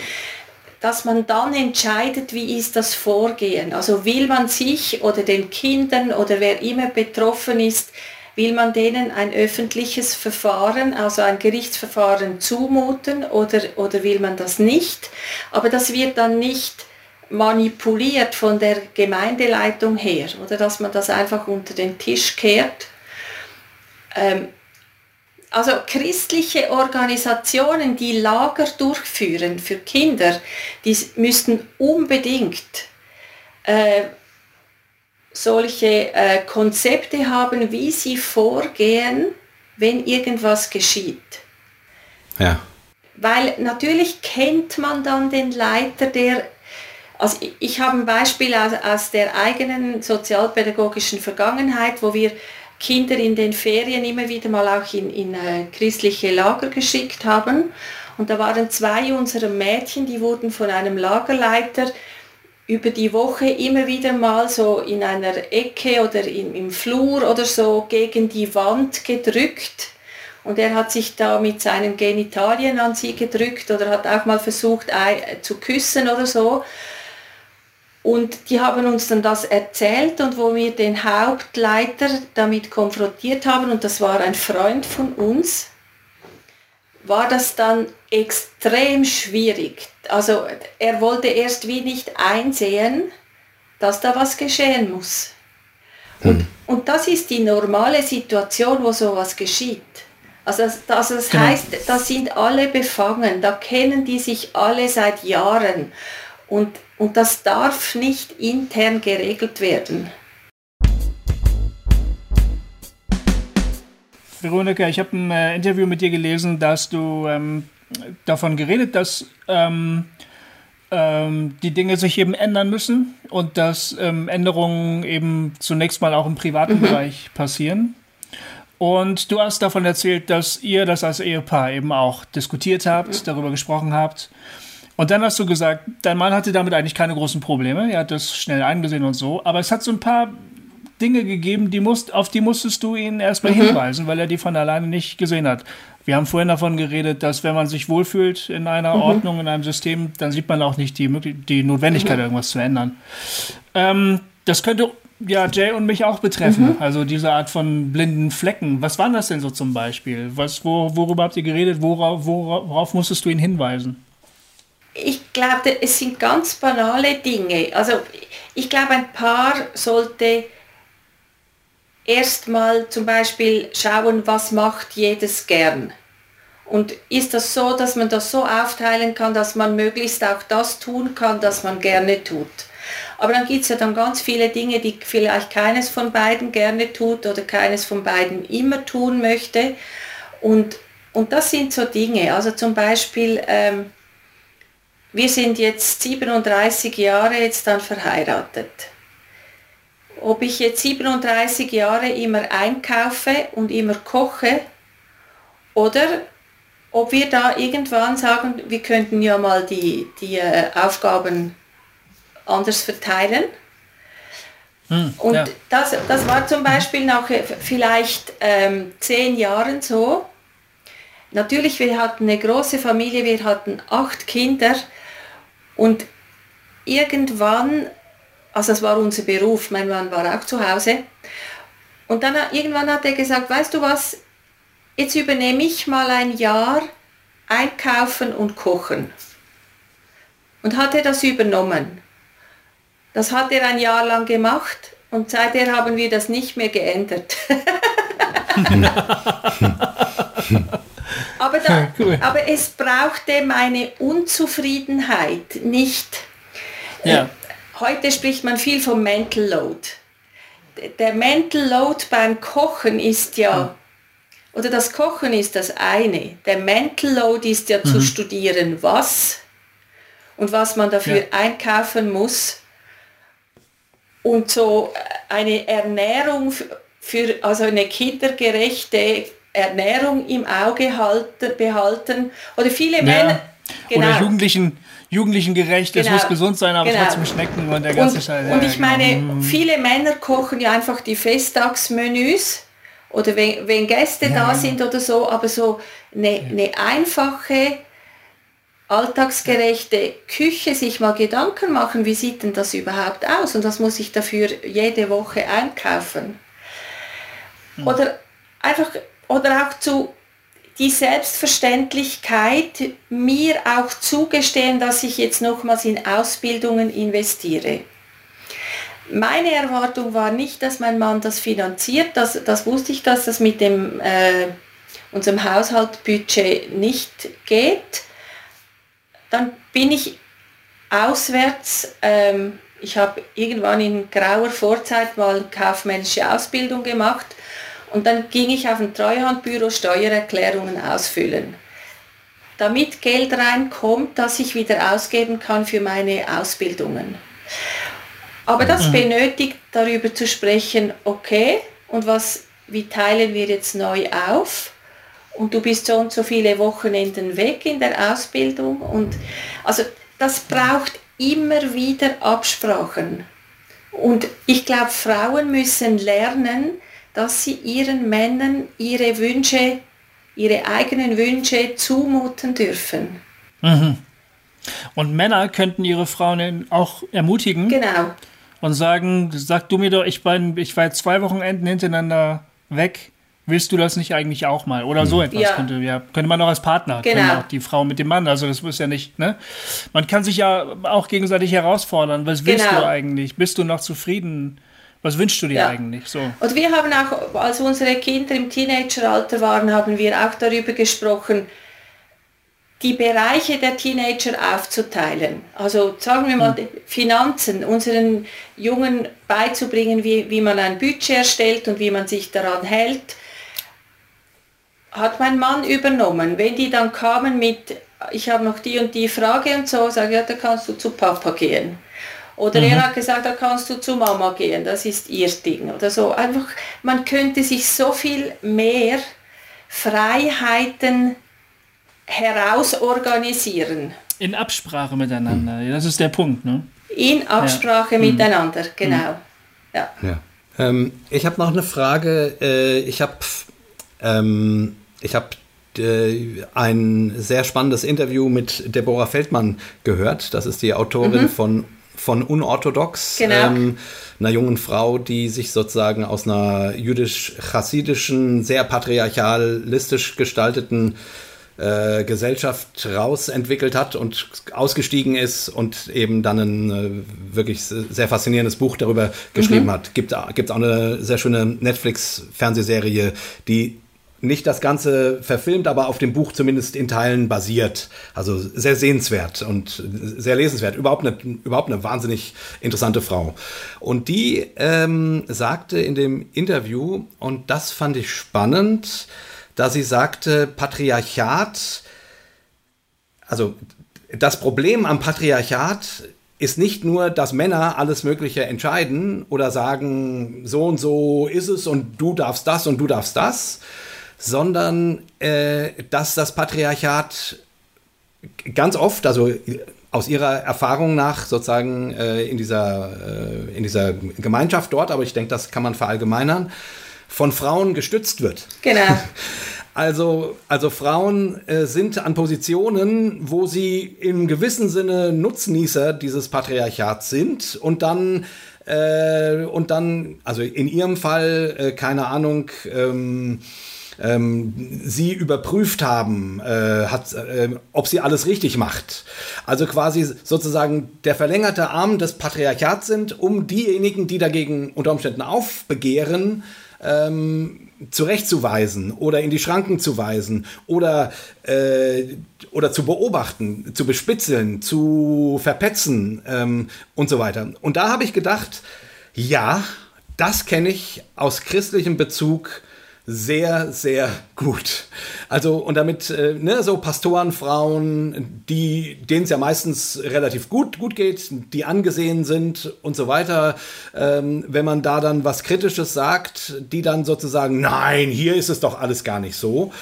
dass man dann entscheidet, wie ist das Vorgehen. Also will man sich oder den Kindern oder wer immer betroffen ist, will man denen ein öffentliches Verfahren, also ein Gerichtsverfahren zumuten oder, oder will man das nicht. Aber das wird dann nicht manipuliert von der Gemeindeleitung her oder dass man das einfach unter den Tisch kehrt. Ähm, also christliche Organisationen, die Lager durchführen für Kinder, die müssten unbedingt äh, solche äh, Konzepte haben, wie sie vorgehen, wenn irgendwas geschieht. Ja. Weil natürlich kennt man dann den Leiter, der also ich habe ein Beispiel aus, aus der eigenen sozialpädagogischen Vergangenheit, wo wir Kinder in den Ferien immer wieder mal auch in, in äh, christliche Lager geschickt haben. Und da waren zwei unserer Mädchen, die wurden von einem Lagerleiter über die Woche immer wieder mal so in einer Ecke oder in, im Flur oder so gegen die Wand gedrückt. Und er hat sich da mit seinen Genitalien an sie gedrückt oder hat auch mal versucht zu küssen oder so. Und die haben uns dann das erzählt und wo wir den Hauptleiter damit konfrontiert haben, und das war ein Freund von uns, war das dann extrem schwierig. Also er wollte erst wie nicht einsehen, dass da was geschehen muss. Und, hm. und das ist die normale Situation, wo sowas geschieht. Also das, also das genau. heißt, da sind alle befangen, da kennen die sich alle seit Jahren. Und und das darf nicht intern geregelt werden. Veronika, ich habe ein äh, Interview mit dir gelesen, dass du ähm, davon geredet, dass ähm, ähm, die Dinge sich eben ändern müssen und dass ähm, Änderungen eben zunächst mal auch im privaten mhm. Bereich passieren. Und du hast davon erzählt, dass ihr das als Ehepaar eben auch diskutiert habt, mhm. darüber gesprochen habt. Und dann hast du gesagt, dein Mann hatte damit eigentlich keine großen Probleme. Er hat das schnell eingesehen und so. Aber es hat so ein paar Dinge gegeben, die musst, auf die musstest du ihn erstmal mhm. hinweisen, weil er die von alleine nicht gesehen hat. Wir haben vorhin davon geredet, dass wenn man sich wohlfühlt in einer mhm. Ordnung, in einem System, dann sieht man auch nicht die, die Notwendigkeit, mhm. irgendwas zu ändern. Ähm, das könnte ja Jay und mich auch betreffen. Mhm. Also diese Art von blinden Flecken. Was waren das denn so zum Beispiel? Was, wo, worüber habt ihr geredet? Worauf, worauf, worauf musstest du ihn hinweisen? ich glaube, es sind ganz banale Dinge. Also ich glaube, ein Paar sollte erstmal zum Beispiel schauen, was macht jedes gern. Und ist das so, dass man das so aufteilen kann, dass man möglichst auch das tun kann, das man gerne tut. Aber dann gibt es ja dann ganz viele Dinge, die vielleicht keines von beiden gerne tut oder keines von beiden immer tun möchte. Und, und das sind so Dinge. Also zum Beispiel, ähm, wir sind jetzt 37 Jahre jetzt dann verheiratet. Ob ich jetzt 37 Jahre immer einkaufe und immer koche oder ob wir da irgendwann sagen, wir könnten ja mal die, die äh, Aufgaben anders verteilen. Hm, und ja. das, das war zum Beispiel nach äh, vielleicht ähm, zehn Jahren so. Natürlich, wir hatten eine große Familie, wir hatten acht Kinder und irgendwann, also das war unser Beruf, mein Mann war auch zu Hause, und dann irgendwann hat er gesagt, weißt du was, jetzt übernehme ich mal ein Jahr einkaufen und kochen. Und hat er das übernommen. Das hat er ein Jahr lang gemacht und seither haben wir das nicht mehr geändert. aber, da, aber es brauchte meine Unzufriedenheit nicht. Ja. Äh, heute spricht man viel vom Mental Load. Der Mental Load beim Kochen ist ja oder das Kochen ist das eine. Der Mental Load ist ja mhm. zu studieren, was und was man dafür ja. einkaufen muss. Und so eine Ernährung für, also eine kindergerechte Ernährung im Auge halten, behalten. Oder viele ja. Männer. Genau. Oder Jugendlichen, Jugendlichen gerecht, genau. es muss gesund sein, aber genau. trotzdem schmecken und der ganze Scheiß. Und ich meine, genau. viele Männer kochen ja einfach die Festtagsmenüs oder wenn, wenn Gäste ja. da sind oder so, aber so eine, eine einfache, alltagsgerechte Küche sich mal Gedanken machen, wie sieht denn das überhaupt aus und was muss ich dafür jede Woche einkaufen. Hm. Oder einfach, oder auch zu die Selbstverständlichkeit mir auch zugestehen, dass ich jetzt nochmals in Ausbildungen investiere. Meine Erwartung war nicht, dass mein Mann das finanziert. Das, das wusste ich, dass das mit dem, äh, unserem Haushaltbudget nicht geht. Dann bin ich auswärts. Ähm, ich habe irgendwann in grauer Vorzeit mal kaufmännische Ausbildung gemacht und dann ging ich auf ein Treuhandbüro Steuererklärungen ausfüllen. Damit Geld reinkommt, das ich wieder ausgeben kann für meine Ausbildungen. Aber das mhm. benötigt darüber zu sprechen, okay, und was, wie teilen wir jetzt neu auf? Und du bist so und so viele Wochenenden weg in der Ausbildung. Und also das braucht immer wieder Absprachen. Und ich glaube, Frauen müssen lernen, dass sie ihren Männern ihre Wünsche, ihre eigenen Wünsche zumuten dürfen. Mhm. Und Männer könnten ihre Frauen auch ermutigen. Genau und sagen, sag du mir doch, ich war, ich war jetzt zwei Wochenenden hintereinander weg. Willst du das nicht eigentlich auch mal? Oder so mhm. etwas ja. könnte, ja, könnte man auch als Partner, genau. auch die Frau mit dem Mann. Also das muss ja nicht, ne? Man kann sich ja auch gegenseitig herausfordern. Was willst genau. du eigentlich? Bist du noch zufrieden? Was wünschst du dir ja. eigentlich? So. Und wir haben auch, als unsere Kinder im Teenageralter waren, haben wir auch darüber gesprochen, die Bereiche der Teenager aufzuteilen. Also sagen wir mal hm. Finanzen, unseren Jungen beizubringen, wie, wie man ein Budget erstellt und wie man sich daran hält, hat mein Mann übernommen. Wenn die dann kamen mit, ich habe noch die und die Frage und so, sage ich, ja, da kannst du zu Papa gehen. Oder mhm. er hat gesagt, da kannst du zu Mama gehen, das ist ihr Ding. Oder so. Einfach, man könnte sich so viel mehr Freiheiten herausorganisieren. In Absprache miteinander, hm. das ist der Punkt, ne? In Absprache ja. Hm. miteinander, genau. Hm. Ja. ja. Ähm, ich habe noch eine Frage. Äh, ich habe ähm, ich hab, äh, ein sehr spannendes Interview mit Deborah Feldmann gehört. Das ist die Autorin mhm. von von Unorthodox, genau. ähm, einer jungen Frau, die sich sozusagen aus einer jüdisch-chassidischen, sehr patriarchalistisch gestalteten äh, Gesellschaft rausentwickelt hat und ausgestiegen ist und eben dann ein äh, wirklich sehr faszinierendes Buch darüber geschrieben mhm. hat. Gibt es auch eine sehr schöne Netflix-Fernsehserie, die nicht das Ganze verfilmt, aber auf dem Buch zumindest in Teilen basiert. Also sehr sehenswert und sehr lesenswert. Überhaupt eine, überhaupt eine wahnsinnig interessante Frau. Und die ähm, sagte in dem Interview, und das fand ich spannend, da sie sagte, Patriarchat, also das Problem am Patriarchat ist nicht nur, dass Männer alles Mögliche entscheiden oder sagen, so und so ist es und du darfst das und du darfst das, sondern äh, dass das Patriarchat ganz oft, also aus ihrer Erfahrung nach sozusagen äh, in, dieser, äh, in dieser Gemeinschaft dort, aber ich denke, das kann man verallgemeinern, von Frauen gestützt wird. Genau. Also, also Frauen äh, sind an Positionen, wo sie im gewissen Sinne Nutznießer dieses Patriarchats sind und dann äh, und dann, also in ihrem Fall, äh, keine Ahnung, ähm, ähm, sie überprüft haben, äh, hat, äh, ob sie alles richtig macht. Also quasi sozusagen der verlängerte Arm des Patriarchats sind, um diejenigen, die dagegen unter Umständen aufbegehren, ähm, zurechtzuweisen oder in die Schranken zu weisen oder, äh, oder zu beobachten, zu bespitzeln, zu verpetzen ähm, und so weiter. Und da habe ich gedacht, ja, das kenne ich aus christlichem Bezug sehr, sehr gut. Also, und damit, äh, ne, so Pastorenfrauen, die, denen es ja meistens relativ gut, gut geht, die angesehen sind und so weiter, ähm, wenn man da dann was Kritisches sagt, die dann sozusagen, nein, hier ist es doch alles gar nicht so.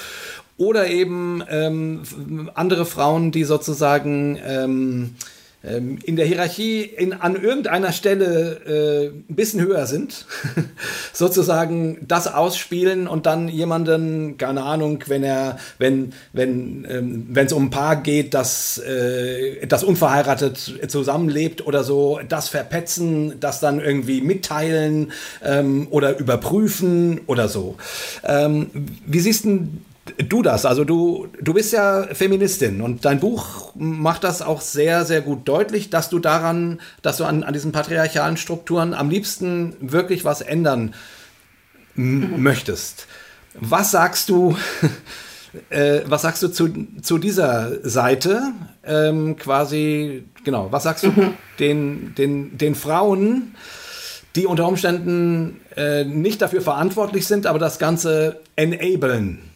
Oder eben ähm, andere Frauen, die sozusagen, ähm, ähm, in der Hierarchie in, an irgendeiner Stelle äh, ein bisschen höher sind, sozusagen das ausspielen und dann jemanden, keine Ahnung, wenn er, wenn, wenn, ähm, es um ein Paar geht, das, äh, das unverheiratet zusammenlebt oder so, das verpetzen, das dann irgendwie mitteilen ähm, oder überprüfen oder so. Ähm, wie siehst du du das? Also du, du bist ja Feministin und dein Buch macht das auch sehr, sehr gut deutlich, dass du daran, dass du an, an diesen patriarchalen Strukturen am liebsten wirklich was ändern möchtest. Was sagst du, äh, was sagst du zu, zu dieser Seite? Ähm, quasi, genau, was sagst du mhm. den, den, den Frauen, die unter Umständen äh, nicht dafür verantwortlich sind, aber das Ganze enablen?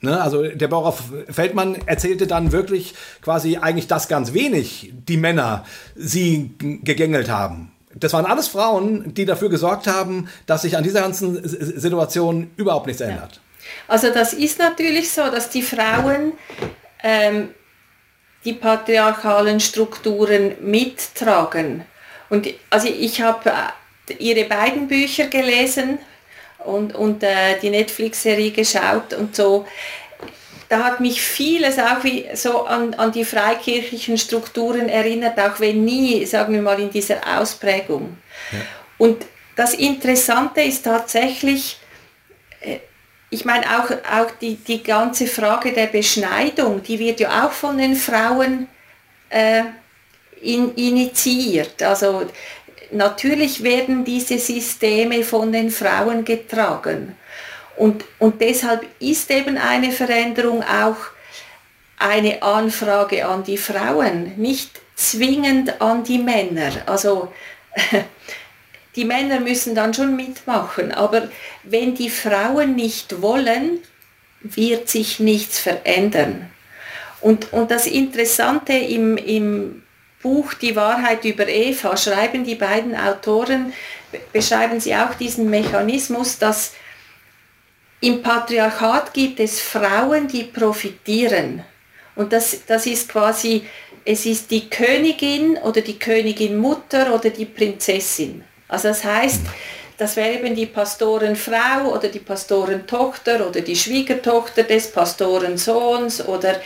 Ne, also der Bauer Feldmann erzählte dann wirklich quasi eigentlich das ganz wenig, die Männer sie gegängelt haben. Das waren alles Frauen, die dafür gesorgt haben, dass sich an dieser ganzen Situation überhaupt nichts ändert. Also das ist natürlich so, dass die Frauen ähm, die patriarchalen Strukturen mittragen. Und also ich habe äh, ihre beiden Bücher gelesen, und, und äh, die Netflix-Serie geschaut und so. Da hat mich vieles auch wie so an, an die freikirchlichen Strukturen erinnert, auch wenn nie, sagen wir mal, in dieser Ausprägung. Ja. Und das Interessante ist tatsächlich, äh, ich meine auch, auch die, die ganze Frage der Beschneidung, die wird ja auch von den Frauen äh, in, initiiert. Also natürlich werden diese Systeme von den Frauen getragen. Und, und deshalb ist eben eine Veränderung auch eine Anfrage an die Frauen, nicht zwingend an die Männer. Also die Männer müssen dann schon mitmachen, aber wenn die Frauen nicht wollen, wird sich nichts verändern. Und, und das Interessante im, im Buch Die Wahrheit über Eva schreiben die beiden Autoren, beschreiben sie auch diesen Mechanismus, dass im Patriarchat gibt es Frauen, die profitieren. Und das, das ist quasi, es ist die Königin oder die Königin Mutter oder die Prinzessin. Also das heißt, das wäre eben die Pastorenfrau oder die Pastorentochter oder die Schwiegertochter des Pastorensohns oder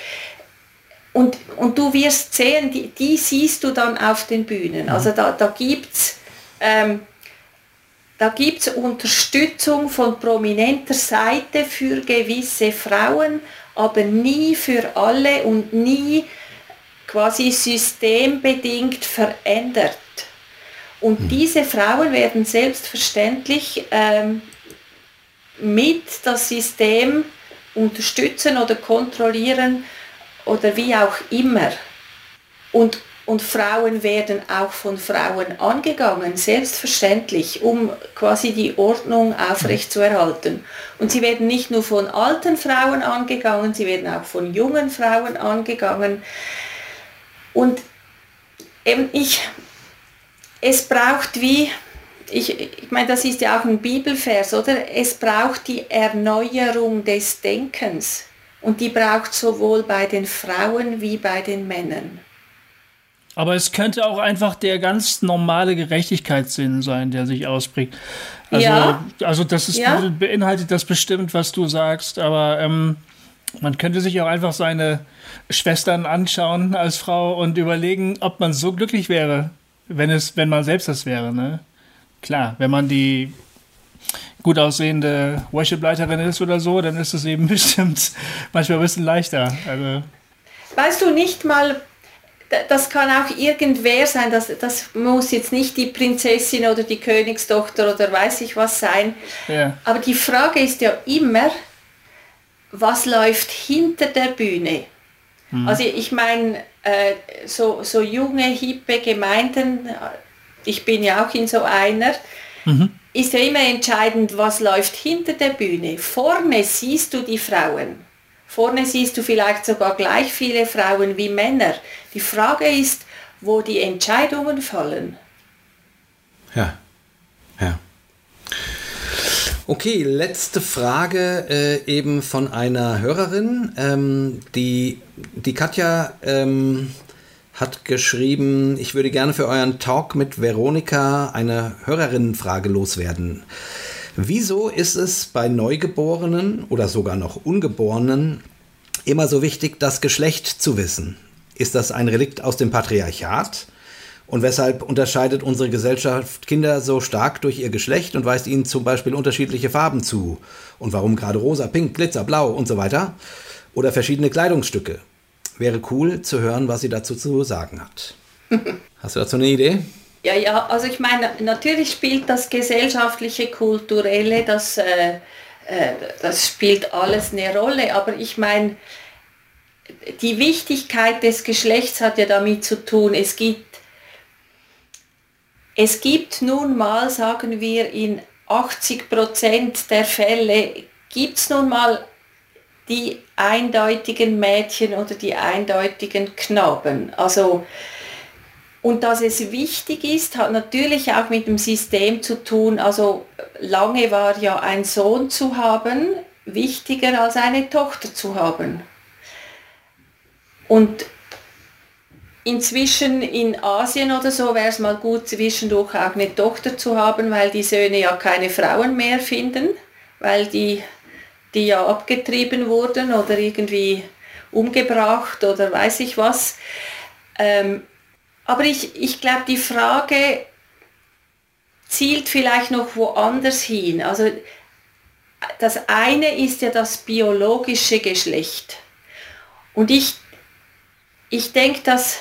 und, und du wirst sehen, die, die siehst du dann auf den Bühnen. Mhm. Also da, da gibt es ähm, Unterstützung von prominenter Seite für gewisse Frauen, aber nie für alle und nie quasi systembedingt verändert. Und mhm. diese Frauen werden selbstverständlich ähm, mit das System unterstützen oder kontrollieren, oder wie auch immer. Und, und Frauen werden auch von Frauen angegangen, selbstverständlich, um quasi die Ordnung aufrechtzuerhalten. Und sie werden nicht nur von alten Frauen angegangen, sie werden auch von jungen Frauen angegangen. Und eben ich, es braucht wie, ich, ich meine, das ist ja auch ein Bibelvers, oder? Es braucht die Erneuerung des Denkens. Und die braucht sowohl bei den Frauen wie bei den Männern. Aber es könnte auch einfach der ganz normale Gerechtigkeitssinn sein, der sich ausprägt. Also, ja. also das ist, ja. beinhaltet das bestimmt, was du sagst, aber ähm, man könnte sich auch einfach seine Schwestern anschauen als Frau und überlegen, ob man so glücklich wäre, wenn es, wenn man selbst das wäre, ne? Klar, wenn man die gut aussehende Worship-Leiterin ist oder so, dann ist es eben bestimmt manchmal ein bisschen leichter. Also weißt du, nicht mal, das kann auch irgendwer sein, das, das muss jetzt nicht die Prinzessin oder die Königstochter oder weiß ich was sein. Ja. Aber die Frage ist ja immer, was läuft hinter der Bühne? Mhm. Also ich meine, äh, so, so junge, hippe Gemeinden, ich bin ja auch in so einer, mhm. Ist ja immer entscheidend, was läuft hinter der Bühne. Vorne siehst du die Frauen. Vorne siehst du vielleicht sogar gleich viele Frauen wie Männer. Die Frage ist, wo die Entscheidungen fallen. Ja, ja. Okay, letzte Frage äh, eben von einer Hörerin. Ähm, die, die Katja ähm, hat geschrieben, ich würde gerne für euren Talk mit Veronika eine Hörerinnenfrage loswerden. Wieso ist es bei Neugeborenen oder sogar noch Ungeborenen immer so wichtig, das Geschlecht zu wissen? Ist das ein Relikt aus dem Patriarchat? Und weshalb unterscheidet unsere Gesellschaft Kinder so stark durch ihr Geschlecht und weist ihnen zum Beispiel unterschiedliche Farben zu? Und warum gerade rosa, pink, glitzer, blau und so weiter? Oder verschiedene Kleidungsstücke? Wäre cool zu hören, was sie dazu zu sagen hat. Hast du dazu eine Idee? Ja, ja, also ich meine, natürlich spielt das gesellschaftliche, kulturelle, das, äh, äh, das spielt alles eine Rolle, aber ich meine, die Wichtigkeit des Geschlechts hat ja damit zu tun, es gibt, es gibt nun mal, sagen wir, in 80 Prozent der Fälle gibt es nun mal die eindeutigen Mädchen oder die eindeutigen Knaben. Also, und dass es wichtig ist, hat natürlich auch mit dem System zu tun. Also lange war ja ein Sohn zu haben wichtiger als eine Tochter zu haben. Und inzwischen in Asien oder so wäre es mal gut, zwischendurch auch eine Tochter zu haben, weil die Söhne ja keine Frauen mehr finden, weil die die ja abgetrieben wurden oder irgendwie umgebracht oder weiß ich was. Ähm, aber ich, ich glaube, die Frage zielt vielleicht noch woanders hin. Also das eine ist ja das biologische Geschlecht. Und ich, ich denke, dass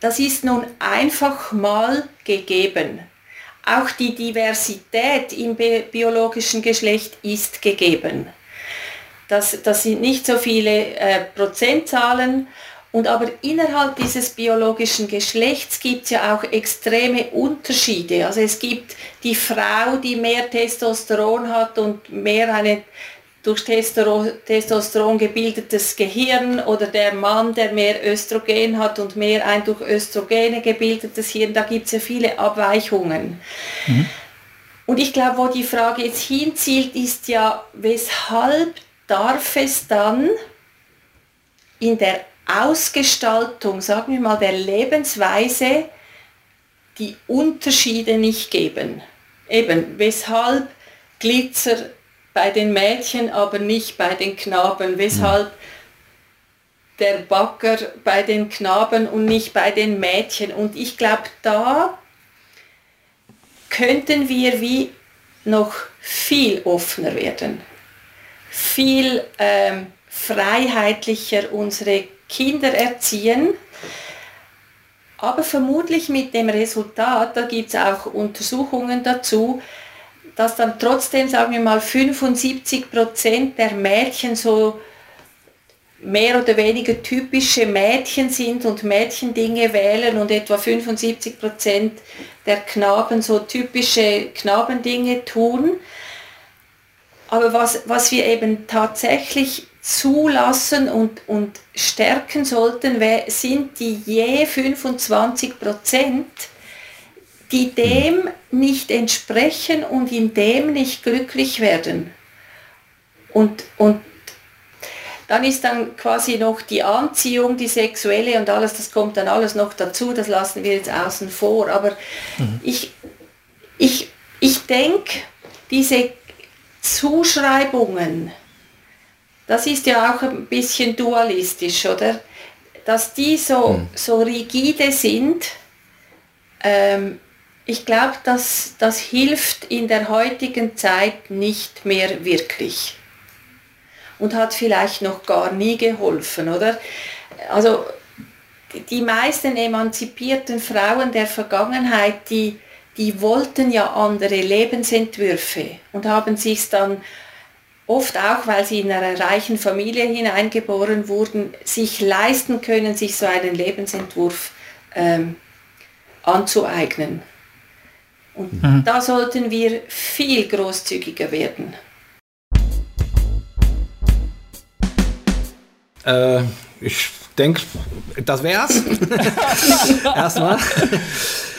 das ist nun einfach mal gegeben. Auch die Diversität im biologischen Geschlecht ist gegeben. Das, das sind nicht so viele äh, Prozentzahlen, und aber innerhalb dieses biologischen Geschlechts gibt es ja auch extreme Unterschiede. Also es gibt die Frau, die mehr Testosteron hat und mehr eine durch Testosteron gebildetes Gehirn oder der Mann, der mehr Östrogen hat und mehr ein durch Östrogene gebildetes Hirn, da gibt es ja viele Abweichungen. Mhm. Und ich glaube, wo die Frage jetzt hinzielt, ist ja, weshalb darf es dann in der Ausgestaltung, sagen wir mal, der Lebensweise die Unterschiede nicht geben? Eben, weshalb Glitzer bei den Mädchen, aber nicht bei den Knaben. Weshalb der Backer bei den Knaben und nicht bei den Mädchen. Und ich glaube, da könnten wir wie noch viel offener werden, viel ähm, freiheitlicher unsere Kinder erziehen, aber vermutlich mit dem Resultat, da gibt es auch Untersuchungen dazu, dass dann trotzdem, sagen wir mal, 75 Prozent der Mädchen so mehr oder weniger typische Mädchen sind und Mädchendinge wählen und etwa 75 Prozent der Knaben so typische Knabendinge tun. Aber was, was wir eben tatsächlich zulassen und, und stärken sollten, sind die je 25 Prozent, die dem nicht entsprechen und in dem nicht glücklich werden. Und, und dann ist dann quasi noch die Anziehung, die sexuelle und alles, das kommt dann alles noch dazu, das lassen wir jetzt außen vor. Aber mhm. ich, ich, ich denke, diese Zuschreibungen, das ist ja auch ein bisschen dualistisch, oder? Dass die so, mhm. so rigide sind, ähm, ich glaube, dass das hilft in der heutigen Zeit nicht mehr wirklich und hat vielleicht noch gar nie geholfen, oder? Also die meisten emanzipierten Frauen der Vergangenheit, die, die wollten ja andere Lebensentwürfe und haben sich dann oft auch, weil sie in einer reichen Familie hineingeboren wurden, sich leisten können, sich so einen Lebensentwurf ähm, anzueignen. Und mhm. da sollten wir viel großzügiger werden. Äh, ich denke, das wär's. Erstmal.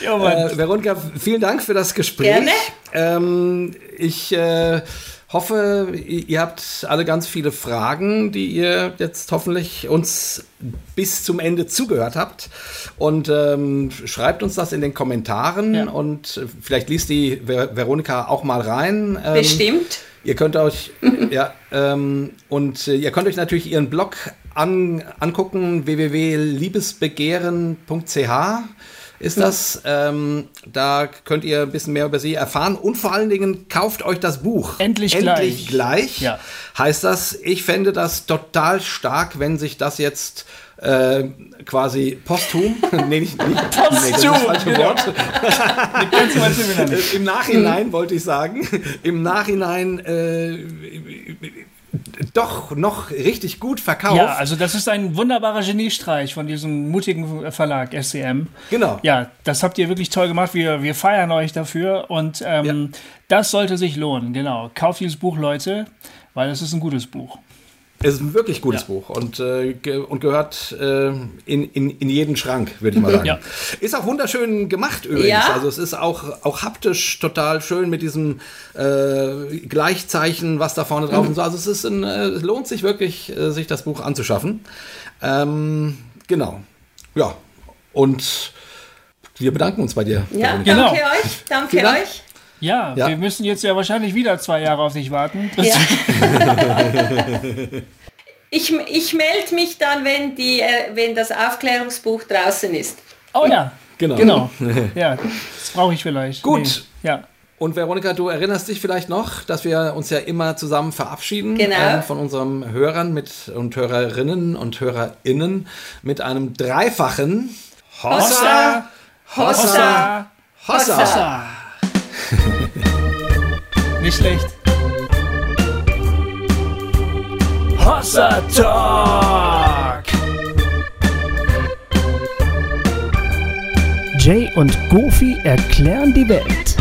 Ja, äh, Veronika, vielen Dank für das Gespräch. Gerne. Ähm, ich äh, hoffe, ihr habt alle ganz viele Fragen, die ihr jetzt hoffentlich uns bis zum Ende zugehört habt. Und ähm, schreibt uns das in den Kommentaren ja. und vielleicht liest die Ver Veronika auch mal rein. Ähm, Bestimmt. Ihr könnt euch, ja, ähm, und äh, ihr könnt euch natürlich ihren Blog an, angucken, www.liebesbegehren.ch ist das. Ähm, da könnt ihr ein bisschen mehr über sie erfahren und vor allen Dingen kauft euch das Buch. Endlich, Endlich gleich. gleich ja. Heißt das, ich fände das total stark, wenn sich das jetzt äh, quasi posthum, nee, nicht, nicht posthum, nee, das, das falsche. Wort. Im Nachhinein wollte ich sagen, im Nachhinein äh, doch noch richtig gut verkauft. Ja, also das ist ein wunderbarer Geniestreich von diesem mutigen Verlag SCM. Genau. Ja, das habt ihr wirklich toll gemacht. Wir, wir feiern euch dafür und ähm, ja. das sollte sich lohnen. Genau. Kauft dieses Buch, Leute, weil es ist ein gutes Buch. Es ist ein wirklich gutes ja. Buch und, äh, ge und gehört äh, in, in, in jeden Schrank, würde ich mal sagen. Ja. Ist auch wunderschön gemacht übrigens. Ja. Also es ist auch, auch haptisch total schön mit diesem äh, Gleichzeichen, was da vorne drauf mhm. ist. Also es ist ein, äh, es lohnt sich wirklich, äh, sich das Buch anzuschaffen. Ähm, genau. Ja. Und wir bedanken uns bei dir. Ja, danke genau. euch. Danke euch. Ja, ja, wir müssen jetzt ja wahrscheinlich wieder zwei Jahre auf dich warten. Ja. ich ich melde mich dann, wenn, die, äh, wenn das Aufklärungsbuch draußen ist. Oh ja, genau. genau. Ja, das brauche ich vielleicht. Gut. Nee. Ja. Und Veronika, du erinnerst dich vielleicht noch, dass wir uns ja immer zusammen verabschieden genau. äh, von unseren Hörern mit, und Hörerinnen und HörerInnen mit einem dreifachen Hossa, Hossa, Hossa. Hossa. Hossa. Nicht schlecht. Hossa Talk! Jay und Goofy erklären die Welt.